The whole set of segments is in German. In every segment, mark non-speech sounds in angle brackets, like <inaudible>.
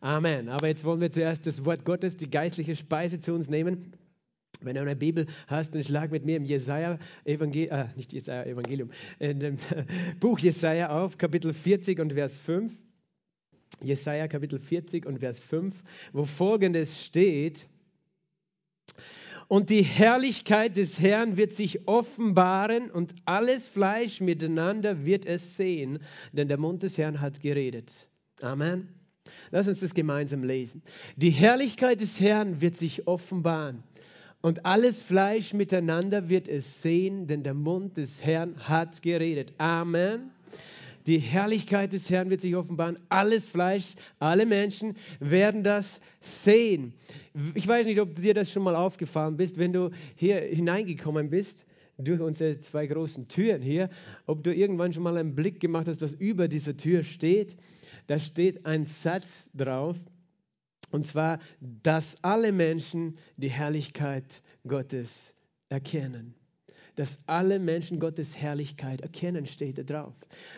Amen. Aber jetzt wollen wir zuerst das Wort Gottes, die geistliche Speise zu uns nehmen. Wenn du eine Bibel hast, dann schlag mit mir im Jesaja Evangelium, äh, nicht Jesaja Evangelium, in dem <laughs> Buch Jesaja auf, Kapitel 40 und Vers 5. Jesaja Kapitel 40 und Vers 5, wo folgendes steht: Und die Herrlichkeit des Herrn wird sich offenbaren und alles Fleisch miteinander wird es sehen, denn der Mund des Herrn hat geredet. Amen. Lass uns das gemeinsam lesen. Die Herrlichkeit des Herrn wird sich offenbaren und alles Fleisch miteinander wird es sehen, denn der Mund des Herrn hat geredet. Amen. Die Herrlichkeit des Herrn wird sich offenbaren. Alles Fleisch, alle Menschen werden das sehen. Ich weiß nicht, ob dir das schon mal aufgefallen bist, wenn du hier hineingekommen bist durch unsere zwei großen Türen hier, ob du irgendwann schon mal einen Blick gemacht hast, was über dieser Tür steht. Da steht ein Satz drauf, und zwar, dass alle Menschen die Herrlichkeit Gottes erkennen dass alle Menschen Gottes Herrlichkeit erkennen, steht da drauf.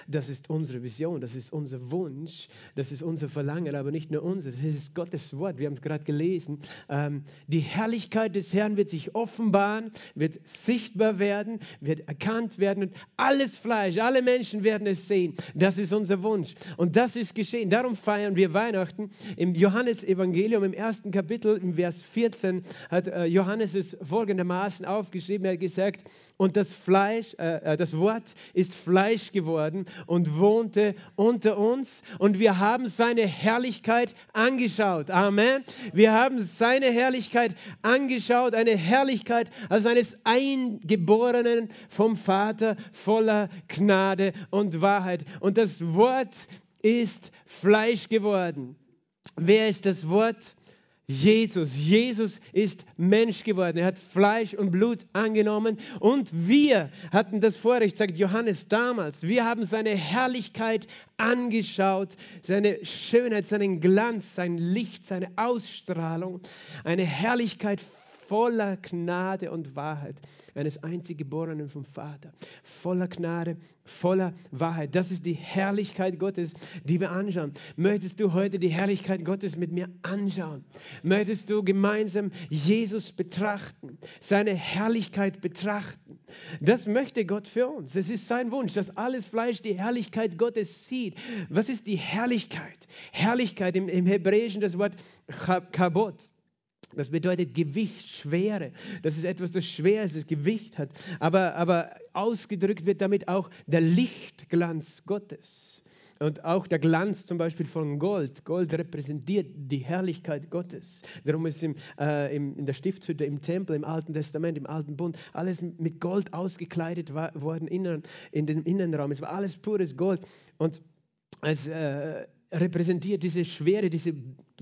Das ist unsere Vision, das ist unser Wunsch, das ist unser Verlangen, aber nicht nur unser, das ist Gottes Wort. Wir haben es gerade gelesen. Ähm, die Herrlichkeit des Herrn wird sich offenbaren, wird sichtbar werden, wird erkannt werden und alles Fleisch, alle Menschen werden es sehen. Das ist unser Wunsch und das ist geschehen. Darum feiern wir Weihnachten. Im Johannesevangelium im ersten Kapitel, im Vers 14, hat äh, Johannes es folgendermaßen aufgeschrieben. Er hat gesagt, und das Fleisch, äh, äh, das Wort ist Fleisch geworden und wohnte unter uns und wir haben seine Herrlichkeit angeschaut. Amen. Wir haben seine Herrlichkeit angeschaut, eine Herrlichkeit als eines Eingeborenen vom Vater voller Gnade und Wahrheit. Und das Wort ist Fleisch geworden. Wer ist das Wort? Jesus. Jesus ist Mensch geworden. Er hat Fleisch und Blut angenommen. Und wir hatten das Vorrecht, sagt Johannes damals, wir haben seine Herrlichkeit angeschaut, seine Schönheit, seinen Glanz, sein Licht, seine Ausstrahlung, eine Herrlichkeit voller Gnade und Wahrheit eines Einziggeborenen vom Vater. Voller Gnade, voller Wahrheit. Das ist die Herrlichkeit Gottes, die wir anschauen. Möchtest du heute die Herrlichkeit Gottes mit mir anschauen? Möchtest du gemeinsam Jesus betrachten, seine Herrlichkeit betrachten? Das möchte Gott für uns. Es ist sein Wunsch, dass alles Fleisch die Herrlichkeit Gottes sieht. Was ist die Herrlichkeit? Herrlichkeit im, im Hebräischen das Wort Kabot. Das bedeutet Gewicht, Schwere. Das ist etwas, das schwer ist, das Gewicht hat. Aber, aber ausgedrückt wird damit auch der Lichtglanz Gottes. Und auch der Glanz zum Beispiel von Gold. Gold repräsentiert die Herrlichkeit Gottes. Darum ist im, äh, im, in der Stiftshütte, im Tempel, im Alten Testament, im Alten Bund, alles mit Gold ausgekleidet war, worden innen, in den Innenraum. Es war alles pures Gold. Und als äh, repräsentiert diese Schwere, diese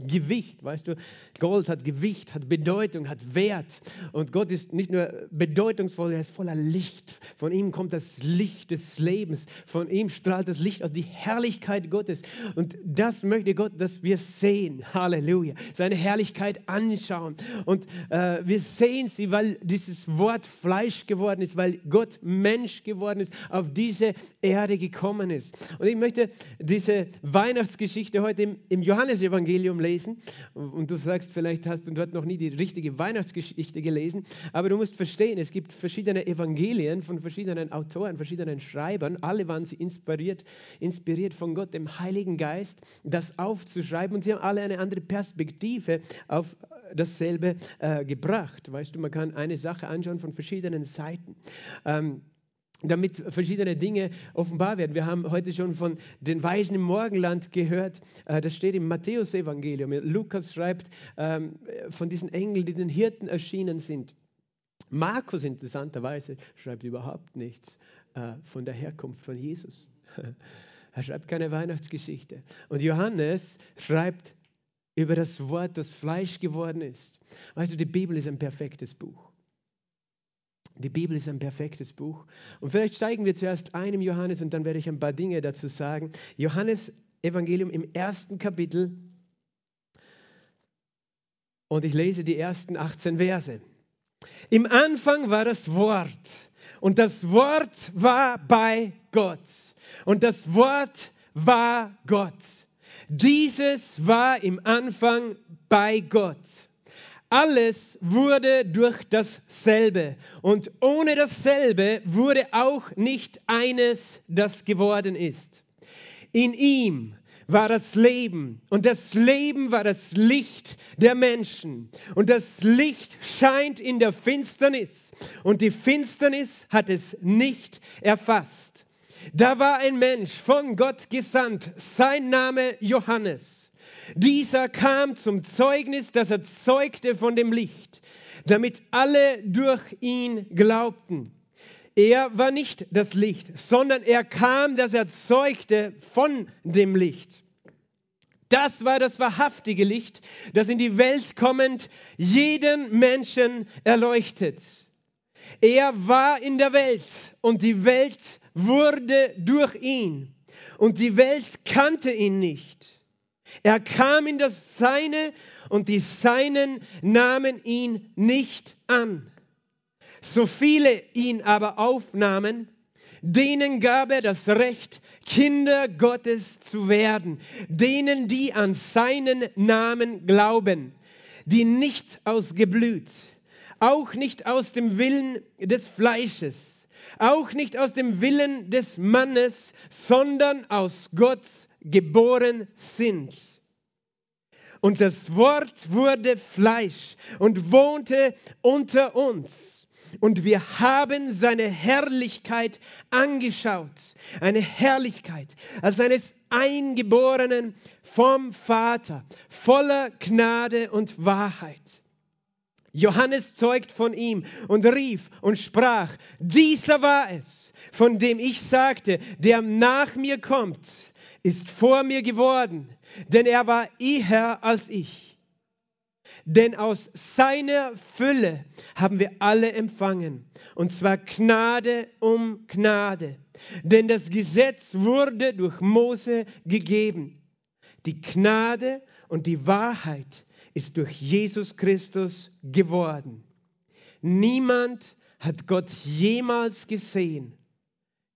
Gewicht, weißt du, Gold hat Gewicht, hat Bedeutung, hat Wert. Und Gott ist nicht nur bedeutungsvoll, er ist voller Licht. Von ihm kommt das Licht des Lebens. Von ihm strahlt das Licht aus, die Herrlichkeit Gottes. Und das möchte Gott, dass wir sehen. Halleluja. Seine Herrlichkeit anschauen. Und äh, wir sehen sie, weil dieses Wort Fleisch geworden ist, weil Gott Mensch geworden ist, auf diese Erde gekommen ist. Und ich möchte diese Weihnachtsgeschichte heute im, im Johannesevangelium lesen lesen und du sagst, vielleicht hast du dort noch nie die richtige Weihnachtsgeschichte gelesen, aber du musst verstehen, es gibt verschiedene Evangelien von verschiedenen Autoren, verschiedenen Schreibern, alle waren sie inspiriert, inspiriert von Gott, dem Heiligen Geist, das aufzuschreiben und sie haben alle eine andere Perspektive auf dasselbe äh, gebracht. Weißt du, man kann eine Sache anschauen von verschiedenen Seiten. Ähm, damit verschiedene Dinge offenbar werden. Wir haben heute schon von den Weisen im Morgenland gehört. Äh, das steht im Matthäusevangelium. Lukas schreibt ähm, von diesen Engeln, die den Hirten erschienen sind. Markus interessanterweise schreibt überhaupt nichts äh, von der Herkunft von Jesus. <laughs> Er schreibt keine Weihnachtsgeschichte. Und Johannes schreibt über das Wort, das Fleisch geworden ist. Weißt du, die Bibel ist ein perfektes Buch. Die Bibel ist ein perfektes Buch. Und vielleicht steigen wir zuerst ein im Johannes und dann werde ich ein paar Dinge dazu sagen. Johannes Evangelium im ersten Kapitel. Und ich lese die ersten 18 Verse. Im Anfang war das Wort. Und das Wort war bei Gott. Und das Wort war Gott. Dieses war im Anfang bei Gott. Alles wurde durch dasselbe und ohne dasselbe wurde auch nicht eines, das geworden ist. In ihm war das Leben und das Leben war das Licht der Menschen und das Licht scheint in der Finsternis und die Finsternis hat es nicht erfasst. Da war ein Mensch von Gott gesandt, sein Name Johannes. Dieser kam zum Zeugnis, das er zeugte von dem Licht, damit alle durch ihn glaubten. Er war nicht das Licht, sondern er kam, dass er zeugte von dem Licht. Das war das wahrhaftige Licht, das in die Welt kommend jeden Menschen erleuchtet. Er war in der Welt und die Welt wurde durch ihn und die Welt kannte ihn nicht. Er kam in das Seine und die Seinen nahmen ihn nicht an. So viele ihn aber aufnahmen, denen gab er das Recht, Kinder Gottes zu werden, denen, die an seinen Namen glauben, die nicht aus Geblüt, auch nicht aus dem Willen des Fleisches, auch nicht aus dem Willen des Mannes, sondern aus Gott geboren sind. Und das Wort wurde Fleisch und wohnte unter uns und wir haben seine Herrlichkeit angeschaut. Eine Herrlichkeit als eines Eingeborenen vom Vater, voller Gnade und Wahrheit. Johannes zeugt von ihm und rief und sprach, dieser war es, von dem ich sagte, der nach mir kommt, ist vor mir geworden, denn er war eher als ich denn aus seiner Fülle haben wir alle empfangen. Und zwar Gnade um Gnade. Denn das Gesetz wurde durch Mose gegeben. Die Gnade und die Wahrheit ist durch Jesus Christus geworden. Niemand hat Gott jemals gesehen.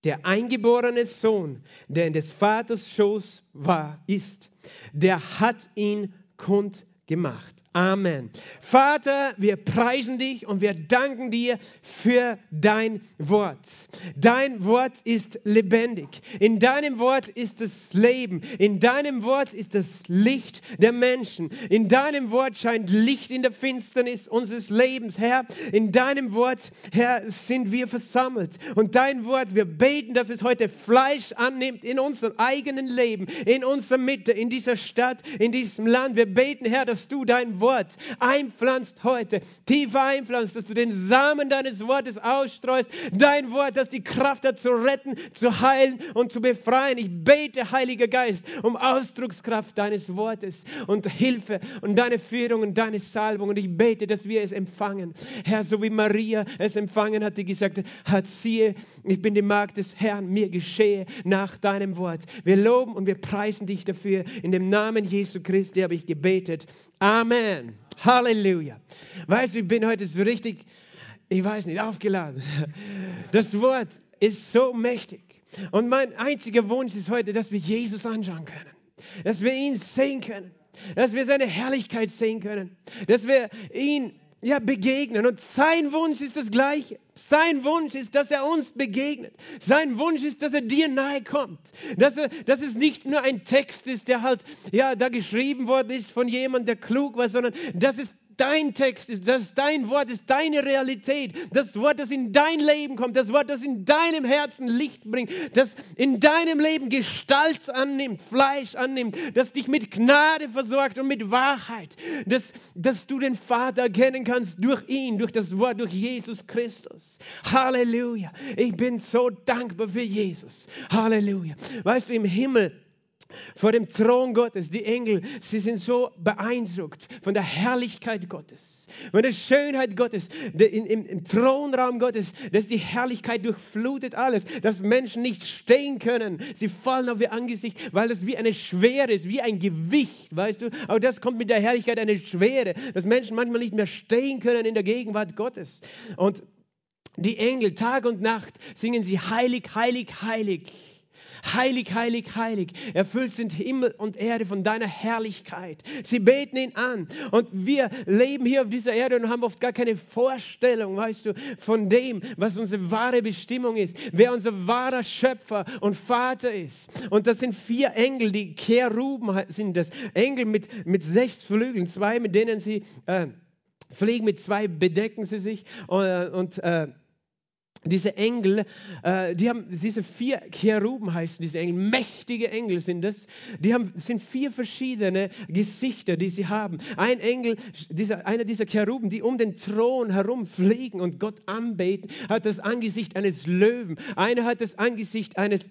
Der eingeborene Sohn, der in des Vaters Schoß war, ist, der hat ihn kundgemacht. Amen. Vater, wir preisen dich und wir danken dir für dein Wort. Dein Wort ist lebendig. In deinem Wort ist das Leben. In deinem Wort ist das Licht der Menschen. In deinem Wort scheint Licht in der Finsternis unseres Lebens. Herr, in deinem Wort, Herr, sind wir versammelt. Und dein Wort, wir beten, dass es heute Fleisch annimmt in unserem eigenen Leben, in unserer Mitte, in dieser Stadt, in diesem Land. Wir beten, Herr, dass du dein Wort einpflanzt heute, tiefer einpflanzt, dass du den Samen deines Wortes ausstreust, dein Wort, das die Kraft hat zu retten, zu heilen und zu befreien. Ich bete, Heiliger Geist, um Ausdruckskraft deines Wortes und Hilfe und deine Führung und deine Salbung. Und ich bete, dass wir es empfangen. Herr, so wie Maria es empfangen hat, die gesagt hat, siehe, ich bin die Magd des Herrn, mir geschehe nach deinem Wort. Wir loben und wir preisen dich dafür. In dem Namen Jesu Christi habe ich gebetet. Amen. Halleluja. Weißt du, ich bin heute so richtig, ich weiß nicht, aufgeladen. Das Wort ist so mächtig. Und mein einziger Wunsch ist heute, dass wir Jesus anschauen können. Dass wir ihn sehen können. Dass wir seine Herrlichkeit sehen können. Dass wir ihn ja, begegnen. Und sein Wunsch ist das Gleiche. Sein Wunsch ist, dass er uns begegnet. Sein Wunsch ist, dass er dir nahe kommt. Dass, er, dass es nicht nur ein Text ist, der halt, ja, da geschrieben worden ist von jemandem, der klug war, sondern dass es dein Text ist, dass dein Wort ist, deine Realität, das Wort, das in dein Leben kommt, das Wort, das in deinem Herzen Licht bringt, das in deinem Leben Gestalt annimmt, Fleisch annimmt, das dich mit Gnade versorgt und mit Wahrheit, dass, dass du den Vater erkennen kannst durch ihn, durch das Wort, durch Jesus Christus. Halleluja. Ich bin so dankbar für Jesus. Halleluja. Weißt du, im Himmel vor dem Thron Gottes. Die Engel, sie sind so beeindruckt von der Herrlichkeit Gottes, von der Schönheit Gottes, im, im, im Thronraum Gottes, dass die Herrlichkeit durchflutet alles, dass Menschen nicht stehen können. Sie fallen auf ihr Angesicht, weil es wie eine Schwere ist, wie ein Gewicht, weißt du. Aber das kommt mit der Herrlichkeit eine Schwere, dass Menschen manchmal nicht mehr stehen können in der Gegenwart Gottes. Und die Engel, Tag und Nacht, singen sie heilig, heilig, heilig heilig, heilig, heilig. Erfüllt sind Himmel und Erde von deiner Herrlichkeit. Sie beten ihn an. Und wir leben hier auf dieser Erde und haben oft gar keine Vorstellung, weißt du, von dem, was unsere wahre Bestimmung ist, wer unser wahrer Schöpfer und Vater ist. Und das sind vier Engel, die Keruben sind das. Engel mit, mit sechs Flügeln, zwei, mit denen sie äh, fliegen, mit zwei bedecken sie sich. Äh, und äh, diese Engel, äh, die haben diese vier Cheruben heißen diese Engel, mächtige Engel sind das. Die haben sind vier verschiedene Gesichter, die sie haben. Ein Engel, dieser, einer dieser Cheruben, die um den Thron herum fliegen und Gott anbeten, hat das Angesicht eines Löwen. Einer hat das Angesicht eines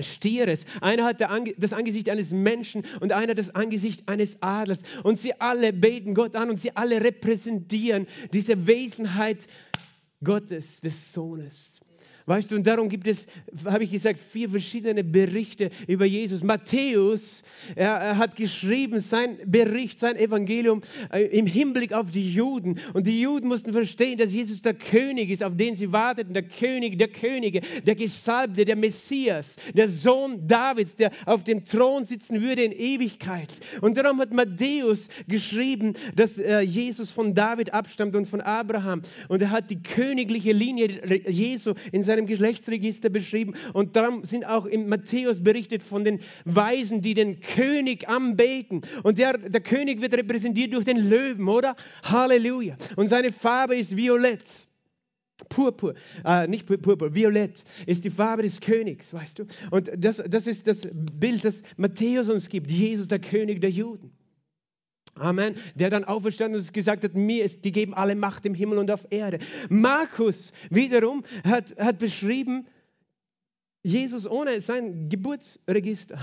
Stieres. Einer hat das Angesicht eines Menschen und einer das Angesicht eines Adlers. Und sie alle beten Gott an und sie alle repräsentieren diese Wesenheit Gottes, des Sohnes. Weißt du, und darum gibt es, habe ich gesagt, vier verschiedene Berichte über Jesus. Matthäus, er, er hat geschrieben, sein Bericht, sein Evangelium äh, im Hinblick auf die Juden. Und die Juden mussten verstehen, dass Jesus der König ist, auf den sie warteten. Der König der Könige, der Gesalbte, der Messias, der Sohn Davids, der auf dem Thron sitzen würde in Ewigkeit. Und darum hat Matthäus geschrieben, dass äh, Jesus von David abstammt und von Abraham. Und er hat die königliche Linie Jesu in seinem seinem Geschlechtsregister beschrieben. Und darum sind auch in Matthäus berichtet von den Weisen, die den König anbeten. Und der, der König wird repräsentiert durch den Löwen, oder? Halleluja. Und seine Farbe ist violett. Purpur, äh, nicht Purpur, Violett ist die Farbe des Königs, weißt du? Und das, das ist das Bild, das Matthäus uns gibt, Jesus, der König der Juden. Amen. Der dann auferstanden und gesagt hat, mir ist gegeben alle Macht im Himmel und auf Erde. Markus wiederum hat, hat beschrieben, Jesus ohne sein Geburtsregister.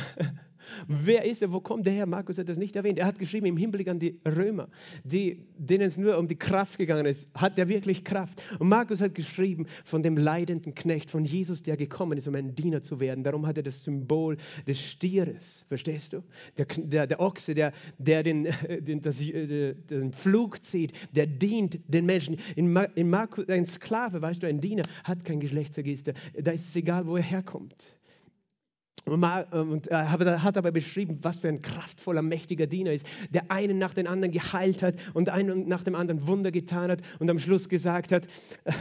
Wer ist er? Wo kommt der her? Markus hat das nicht erwähnt. Er hat geschrieben im Hinblick an die Römer, die, denen es nur um die Kraft gegangen ist. Hat er wirklich Kraft? Und Markus hat geschrieben von dem leidenden Knecht, von Jesus, der gekommen ist, um ein Diener zu werden. Darum hat er das Symbol des Stieres. Verstehst du? Der, der, der Ochse, der, der den, <laughs> den, das, äh, den Flug zieht, der dient den Menschen. In, in Markus, ein Sklave, weißt du, ein Diener hat kein Geschlechtsregister. Da ist es egal, wo er herkommt. Und er hat aber beschrieben, was für ein kraftvoller, mächtiger Diener ist, der einen nach dem anderen geheilt hat und einen nach dem anderen Wunder getan hat und am Schluss gesagt hat, äh,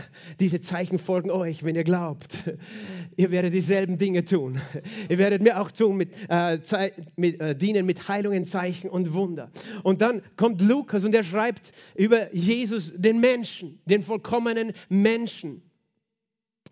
diese Zeichen folgen euch, wenn ihr glaubt. Ihr werdet dieselben Dinge tun. Ihr werdet mir auch tun, mit, äh, mit äh, dienen mit Heilungen, Zeichen und Wunder. Und dann kommt Lukas und er schreibt über Jesus, den Menschen, den vollkommenen Menschen.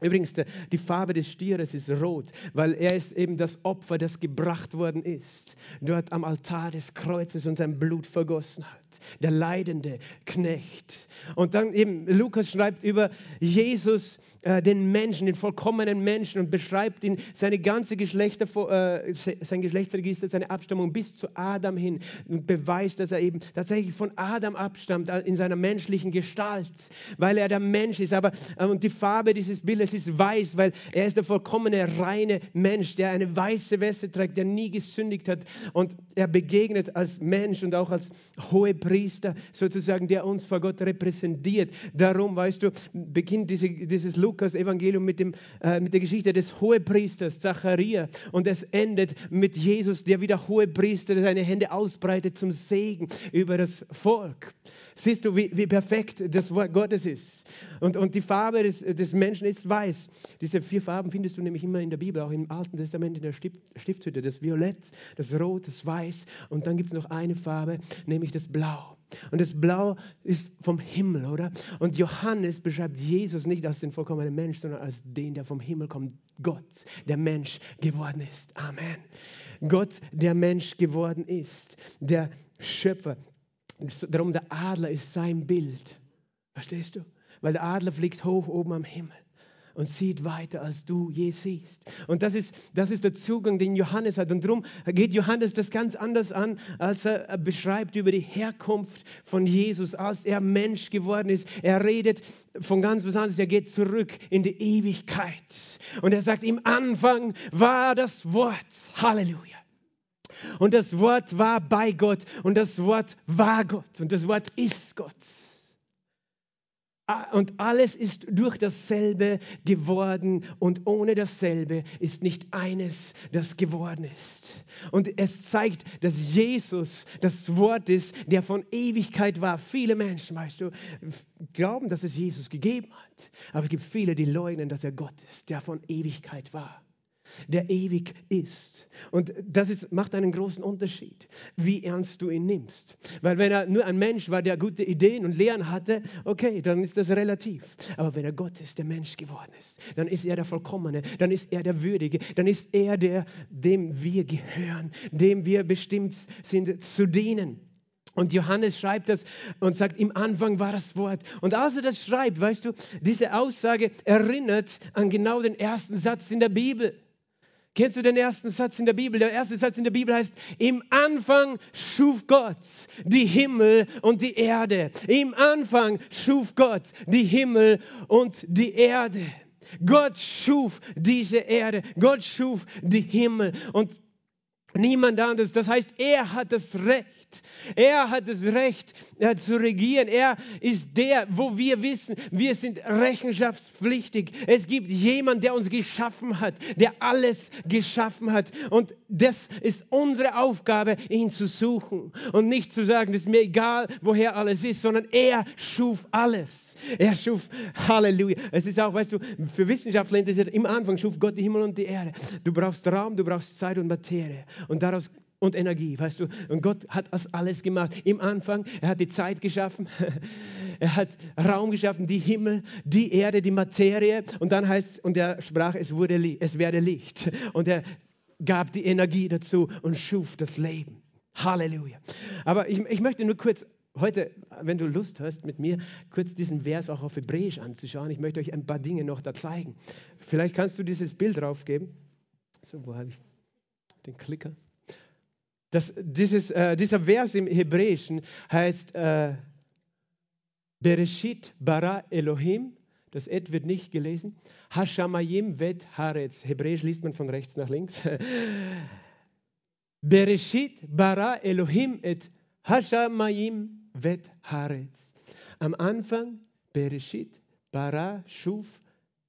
Übrigens, die Farbe des Stieres ist rot, weil er ist eben das Opfer, das gebracht worden ist, dort am Altar des Kreuzes und sein Blut vergossen hat. Der leidende Knecht. Und dann eben, Lukas schreibt über Jesus, äh, den Menschen, den vollkommenen Menschen und beschreibt ihn, seine ganze Geschlechter, äh, sein Geschlechtsregister, seine Abstammung bis zu Adam hin und beweist, dass er eben tatsächlich von Adam abstammt äh, in seiner menschlichen Gestalt, weil er der Mensch ist. Aber äh, und die Farbe dieses Bildes es ist weiß, weil er ist der vollkommene, reine Mensch, der eine weiße Weste trägt, der nie gesündigt hat. Und er begegnet als Mensch und auch als Hohepriester, sozusagen, der uns vor Gott repräsentiert. Darum, weißt du, beginnt diese, dieses Lukas-Evangelium mit, äh, mit der Geschichte des Hohepriesters Zacharia und es endet mit Jesus, der wieder Hohepriester seine Hände ausbreitet zum Segen über das Volk. Siehst du, wie, wie perfekt das Wort Gottes ist. Und, und die Farbe des, des Menschen ist weiß. Diese vier Farben findest du nämlich immer in der Bibel, auch im Alten Testament in der Stift, Stiftshütte. Das Violett, das Rot, das Weiß. Und dann gibt es noch eine Farbe, nämlich das Blau. Und das Blau ist vom Himmel, oder? Und Johannes beschreibt Jesus nicht als den vollkommenen Mensch, sondern als den, der vom Himmel kommt. Gott, der Mensch geworden ist. Amen. Gott, der Mensch geworden ist. Der Schöpfer, Darum der Adler ist sein Bild. Verstehst du? Weil der Adler fliegt hoch oben am Himmel und sieht weiter, als du je siehst. Und das ist, das ist der Zugang, den Johannes hat. Und darum geht Johannes das ganz anders an, als er beschreibt über die Herkunft von Jesus, als er Mensch geworden ist. Er redet von ganz was anderes. Er geht zurück in die Ewigkeit. Und er sagt, im Anfang war das Wort. Halleluja. Und das Wort war bei Gott und das Wort war Gott und das Wort ist Gott. und alles ist durch dasselbe geworden und ohne dasselbe ist nicht eines, das geworden ist. Und es zeigt, dass Jesus das Wort ist, der von Ewigkeit war. Viele Menschen, weißt du, glauben, dass es Jesus gegeben hat. Aber es gibt viele, die leugnen, dass er Gott ist, der von Ewigkeit war der ewig ist. Und das ist, macht einen großen Unterschied, wie ernst du ihn nimmst. Weil wenn er nur ein Mensch war, der gute Ideen und Lehren hatte, okay, dann ist das relativ. Aber wenn er Gott ist, der Mensch geworden ist, dann ist er der Vollkommene, dann ist er der Würdige, dann ist er der, dem wir gehören, dem wir bestimmt sind zu dienen. Und Johannes schreibt das und sagt, im Anfang war das Wort. Und als er das schreibt, weißt du, diese Aussage erinnert an genau den ersten Satz in der Bibel. Kennst du den ersten Satz in der Bibel? Der erste Satz in der Bibel heißt, im Anfang schuf Gott die Himmel und die Erde. Im Anfang schuf Gott die Himmel und die Erde. Gott schuf diese Erde. Gott schuf die Himmel. Und Niemand anderes. Das heißt, er hat das Recht. Er hat das Recht äh, zu regieren. Er ist der, wo wir wissen, wir sind rechenschaftspflichtig. Es gibt jemanden, der uns geschaffen hat, der alles geschaffen hat. Und das ist unsere Aufgabe, ihn zu suchen. Und nicht zu sagen, es ist mir egal, woher alles ist, sondern er schuf alles. Er schuf, Halleluja. Es ist auch, weißt du, für Wissenschaftler interessiert, im Anfang schuf Gott die Himmel und die Erde. Du brauchst Raum, du brauchst Zeit und Materie und daraus und Energie, weißt du. Und Gott hat das alles gemacht. Im Anfang, er hat die Zeit geschaffen, <laughs> er hat Raum geschaffen, die Himmel, die Erde, die Materie. Und dann heißt und er sprach, es wurde, es werde Licht. Und er gab die Energie dazu und schuf das Leben. Halleluja. Aber ich, ich möchte nur kurz heute, wenn du Lust hast, mit mir kurz diesen Vers auch auf Hebräisch anzuschauen. Ich möchte euch ein paar Dinge noch da zeigen. Vielleicht kannst du dieses Bild draufgeben. So, wo habe ich den Klicker. Das, dieses, äh, dieser Vers im Hebräischen heißt äh, Bereshit bara Elohim. Das Et wird nicht gelesen. Hashamayim vet Haaretz. Hebräisch liest man von rechts nach links. <laughs> Bereshit bara Elohim et Hashamayim vet Haaretz. Am Anfang Bereshit bara schuf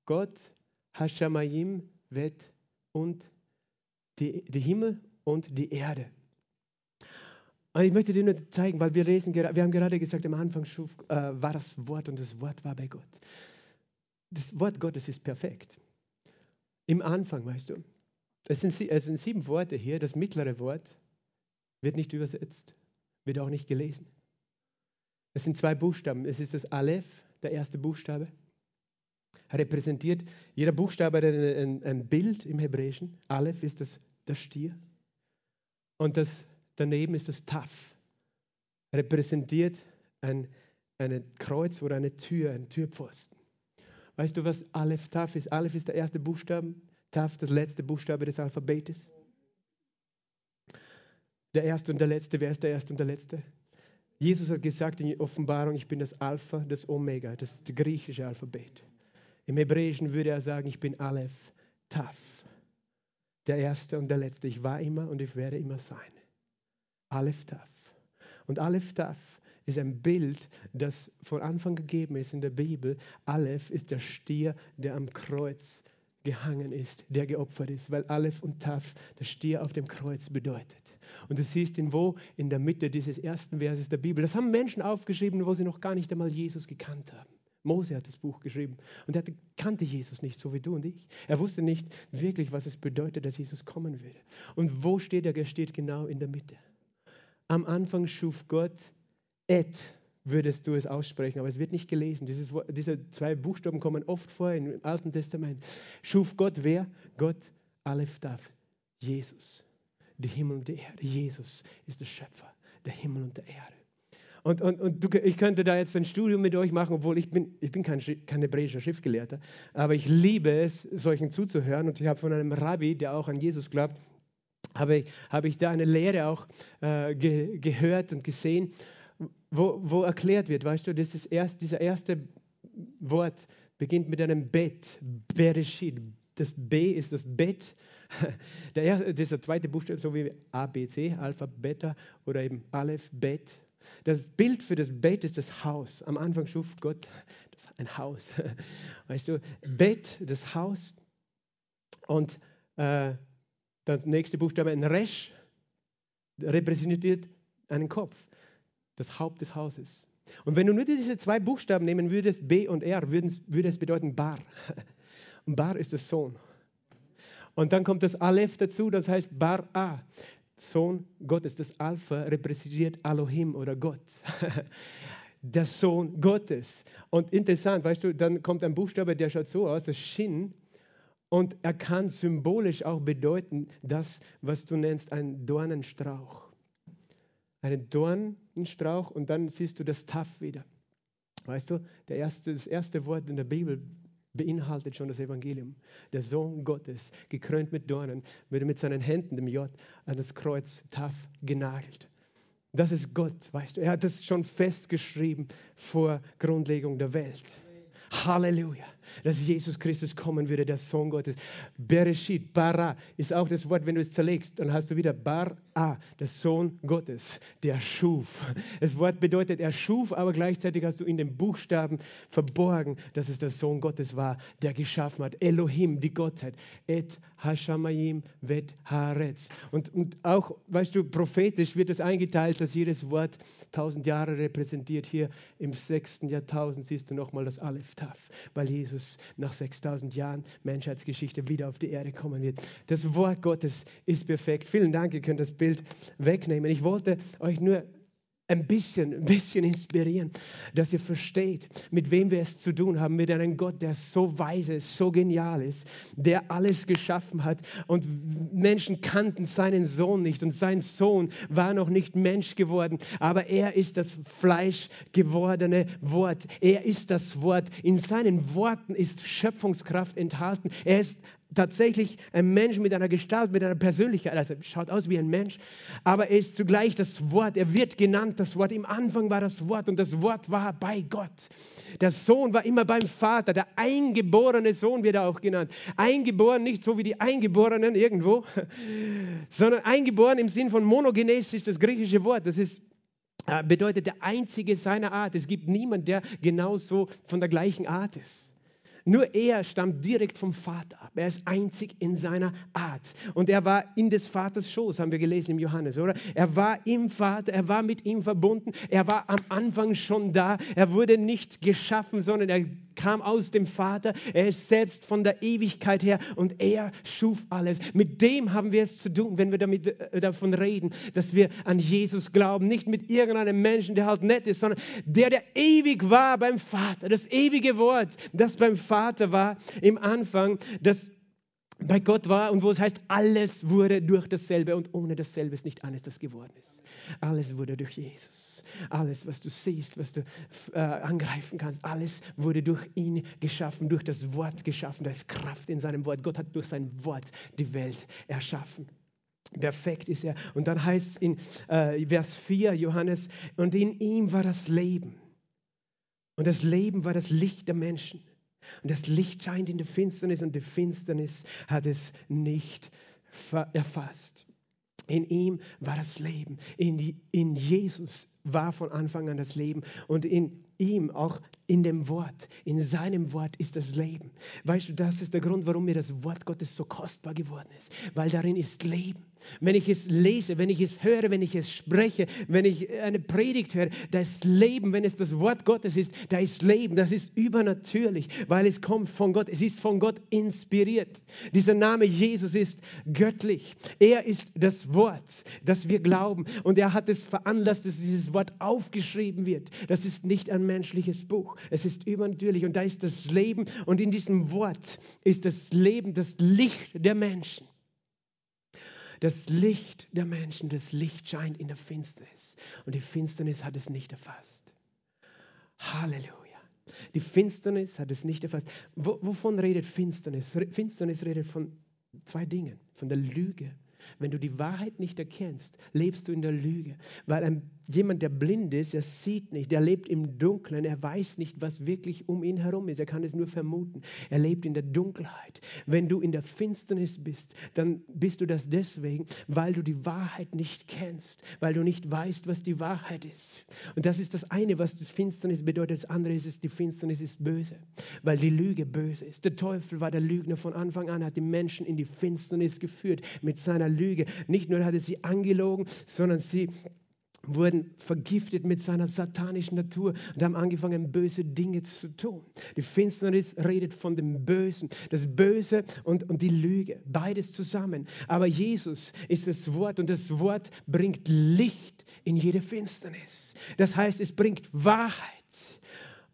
Gott Hashamayim vet und die, die Himmel und die Erde. Und ich möchte dir nur zeigen, weil wir lesen, wir haben gerade gesagt, am Anfang schuf, äh, war das Wort und das Wort war bei Gott. Das Wort Gottes ist perfekt. Im Anfang, weißt du. Es sind, es sind sieben Worte hier. Das mittlere Wort wird nicht übersetzt, wird auch nicht gelesen. Es sind zwei Buchstaben. Es ist das Aleph, der erste Buchstabe repräsentiert. Jeder Buchstabe hat ein, ein, Bild im Hebräischen. Aleph ist das, das Stier. Und das, daneben ist das Taf. Repräsentiert ein, ein Kreuz oder eine Tür, ein Türpfosten. Weißt du, was Aleph Taf ist? Aleph ist der erste Buchstabe, Taf das letzte Buchstabe des Alphabetes. Der erste und der letzte, wer ist der erste und der letzte? Jesus hat gesagt in Offenbarung, ich bin das Alpha, das Omega, das das griechische Alphabet. Im Hebräischen würde er sagen, ich bin Aleph, Taf. Der Erste und der Letzte. Ich war immer und ich werde immer sein. Aleph, Taf. Und Aleph, Taf ist ein Bild, das von Anfang gegeben ist in der Bibel. Aleph ist der Stier, der am Kreuz gehangen ist, der geopfert ist, weil Aleph und Taf der Stier auf dem Kreuz bedeutet. Und du siehst ihn wo? In der Mitte dieses ersten Verses der Bibel. Das haben Menschen aufgeschrieben, wo sie noch gar nicht einmal Jesus gekannt haben. Mose hat das Buch geschrieben und er kannte Jesus nicht, so wie du und ich. Er wusste nicht wirklich, was es bedeutet, dass Jesus kommen würde. Und wo steht er? Er steht genau in der Mitte. Am Anfang schuf Gott et, würdest du es aussprechen, aber es wird nicht gelesen. Dieses, diese zwei Buchstaben kommen oft vor im Alten Testament. Schuf Gott wer? Gott Aleph Tav, Jesus. Die Himmel und die Erde. Jesus ist der Schöpfer der Himmel und der Erde. Und, und, und du, ich könnte da jetzt ein Studium mit euch machen, obwohl ich bin, ich bin kein, kein hebräischer Schriftgelehrter, aber ich liebe es, solchen zuzuhören. Und ich habe von einem Rabbi, der auch an Jesus glaubt, habe ich, habe ich da eine Lehre auch äh, ge, gehört und gesehen, wo, wo erklärt wird, weißt du, das ist erst, dieser erste Wort beginnt mit einem Bet, Bereshit. Das B ist das Bett. <laughs> Der erste, dieser zweite Buchstabe, so wie A, B, C, Alpha, Beta oder eben Aleph, Bet, das Bild für das Bett ist das Haus. Am Anfang schuf Gott ein Haus. <laughs> Weißt du, Bett, das Haus. Und äh, das nächste Buchstabe, ein Resch, repräsentiert einen Kopf, das Haupt des Hauses. Und wenn du nur diese zwei Buchstaben nehmen würdest, B und R, würde es bedeuten Bar. Und <laughs> Bar ist der Sohn. Und dann kommt das Aleph dazu, das heißt Bar A. Sohn Gottes. Das Alpha repräsentiert Elohim oder Gott. <laughs> der Sohn Gottes. Und interessant, weißt du, dann kommt ein Buchstabe, der schaut so aus, das Shin. Und er kann symbolisch auch bedeuten, das, was du nennst, ein Dornenstrauch. Einen Dornenstrauch und dann siehst du das Taf wieder. Weißt du, der erste, das erste Wort in der Bibel beinhaltet schon das Evangelium. Der Sohn Gottes, gekrönt mit Dornen, wird mit seinen Händen, dem J, an das Kreuz Taf genagelt. Das ist Gott, weißt du. Er hat das schon festgeschrieben vor Grundlegung der Welt. Halleluja dass Jesus Christus kommen würde, der Sohn Gottes. Bereshit, Bara, ist auch das Wort, wenn du es zerlegst, dann hast du wieder Bara, der Sohn Gottes, der schuf. Das Wort bedeutet, er schuf, aber gleichzeitig hast du in den Buchstaben verborgen, dass es der Sohn Gottes war, der geschaffen hat. Elohim, die Gottheit. Et Hashamayim vet Haaretz. Und, und auch, weißt du, prophetisch wird es eingeteilt, dass jedes Wort tausend Jahre repräsentiert. Hier im sechsten Jahrtausend siehst du nochmal das Aleph Taf, weil Jesus Jesus nach 6000 Jahren Menschheitsgeschichte wieder auf die Erde kommen wird. Das Wort Gottes ist perfekt. Vielen Dank, ihr könnt das Bild wegnehmen. Ich wollte euch nur ein bisschen, ein bisschen inspirieren, dass ihr versteht, mit wem wir es zu tun haben, mit einem Gott, der so weise ist, so genial ist, der alles geschaffen hat und Menschen kannten seinen Sohn nicht und sein Sohn war noch nicht Mensch geworden, aber er ist das Fleisch gewordene Wort. Er ist das Wort. In seinen Worten ist Schöpfungskraft enthalten. Er ist tatsächlich ein Mensch mit einer Gestalt, mit einer Persönlichkeit. Also schaut aus wie ein Mensch, aber er ist zugleich das Wort. Er wird genannt das Wort. Im Anfang war das Wort und das Wort war bei Gott. Der Sohn war immer beim Vater. Der eingeborene Sohn wird er auch genannt. Eingeboren nicht so wie die Eingeborenen irgendwo, <laughs> sondern eingeboren im Sinn von Monogenes ist das griechische Wort. Das ist äh, bedeutet der einzige seiner Art. Es gibt niemanden, der genauso von der gleichen Art ist. Nur er stammt direkt vom Vater ab. Er ist einzig in seiner Art. Und er war in des Vaters Schoß, haben wir gelesen im Johannes, oder? Er war im Vater, er war mit ihm verbunden. Er war am Anfang schon da. Er wurde nicht geschaffen, sondern er kam aus dem Vater. Er ist selbst von der Ewigkeit her und er schuf alles. Mit dem haben wir es zu tun, wenn wir damit, äh, davon reden, dass wir an Jesus glauben. Nicht mit irgendeinem Menschen, der halt nett ist, sondern der, der ewig war beim Vater. Das ewige Wort, das beim Vater war im Anfang, das bei Gott war und wo es heißt, alles wurde durch dasselbe und ohne dasselbe ist nicht alles, das geworden ist. Alles wurde durch Jesus. Alles, was du siehst, was du äh, angreifen kannst, alles wurde durch ihn geschaffen, durch das Wort geschaffen. Da ist Kraft in seinem Wort. Gott hat durch sein Wort die Welt erschaffen. Perfekt ist er. Und dann heißt es in äh, Vers 4, Johannes, und in ihm war das Leben. Und das Leben war das Licht der Menschen. Und das Licht scheint in der Finsternis und die Finsternis hat es nicht erfasst. In ihm war das Leben. In, die, in Jesus war von Anfang an das Leben. Und in ihm, auch in dem Wort, in seinem Wort ist das Leben. Weißt du, das ist der Grund, warum mir das Wort Gottes so kostbar geworden ist. Weil darin ist Leben. Wenn ich es lese, wenn ich es höre, wenn ich es spreche, wenn ich eine Predigt höre, da ist Leben. Wenn es das Wort Gottes ist, da ist Leben. Das ist übernatürlich, weil es kommt von Gott. Es ist von Gott inspiriert. Dieser Name Jesus ist göttlich. Er ist das Wort, das wir glauben. Und er hat es veranlasst, dass dieses Wort aufgeschrieben wird. Das ist nicht ein menschliches Buch. Es ist übernatürlich. Und da ist das Leben. Und in diesem Wort ist das Leben, das Licht der Menschen. Das Licht der Menschen, das Licht scheint in der Finsternis. Und die Finsternis hat es nicht erfasst. Halleluja. Die Finsternis hat es nicht erfasst. Wovon redet Finsternis? Finsternis redet von zwei Dingen. Von der Lüge. Wenn du die Wahrheit nicht erkennst, lebst du in der Lüge. Weil ein jemand, der blind ist, er sieht nicht, er lebt im Dunkeln, er weiß nicht, was wirklich um ihn herum ist, er kann es nur vermuten. Er lebt in der Dunkelheit. Wenn du in der Finsternis bist, dann bist du das deswegen, weil du die Wahrheit nicht kennst, weil du nicht weißt, was die Wahrheit ist. Und das ist das eine, was das Finsternis bedeutet. Das andere ist, es, die Finsternis ist böse, weil die Lüge böse ist. Der Teufel war der Lügner von Anfang an, hat die Menschen in die Finsternis geführt mit seiner Lüge. Nicht nur hat er sie angelogen, sondern sie wurden vergiftet mit seiner satanischen Natur und haben angefangen, böse Dinge zu tun. Die Finsternis redet von dem Bösen, das Böse und, und die Lüge, beides zusammen. Aber Jesus ist das Wort und das Wort bringt Licht in jede Finsternis. Das heißt, es bringt Wahrheit.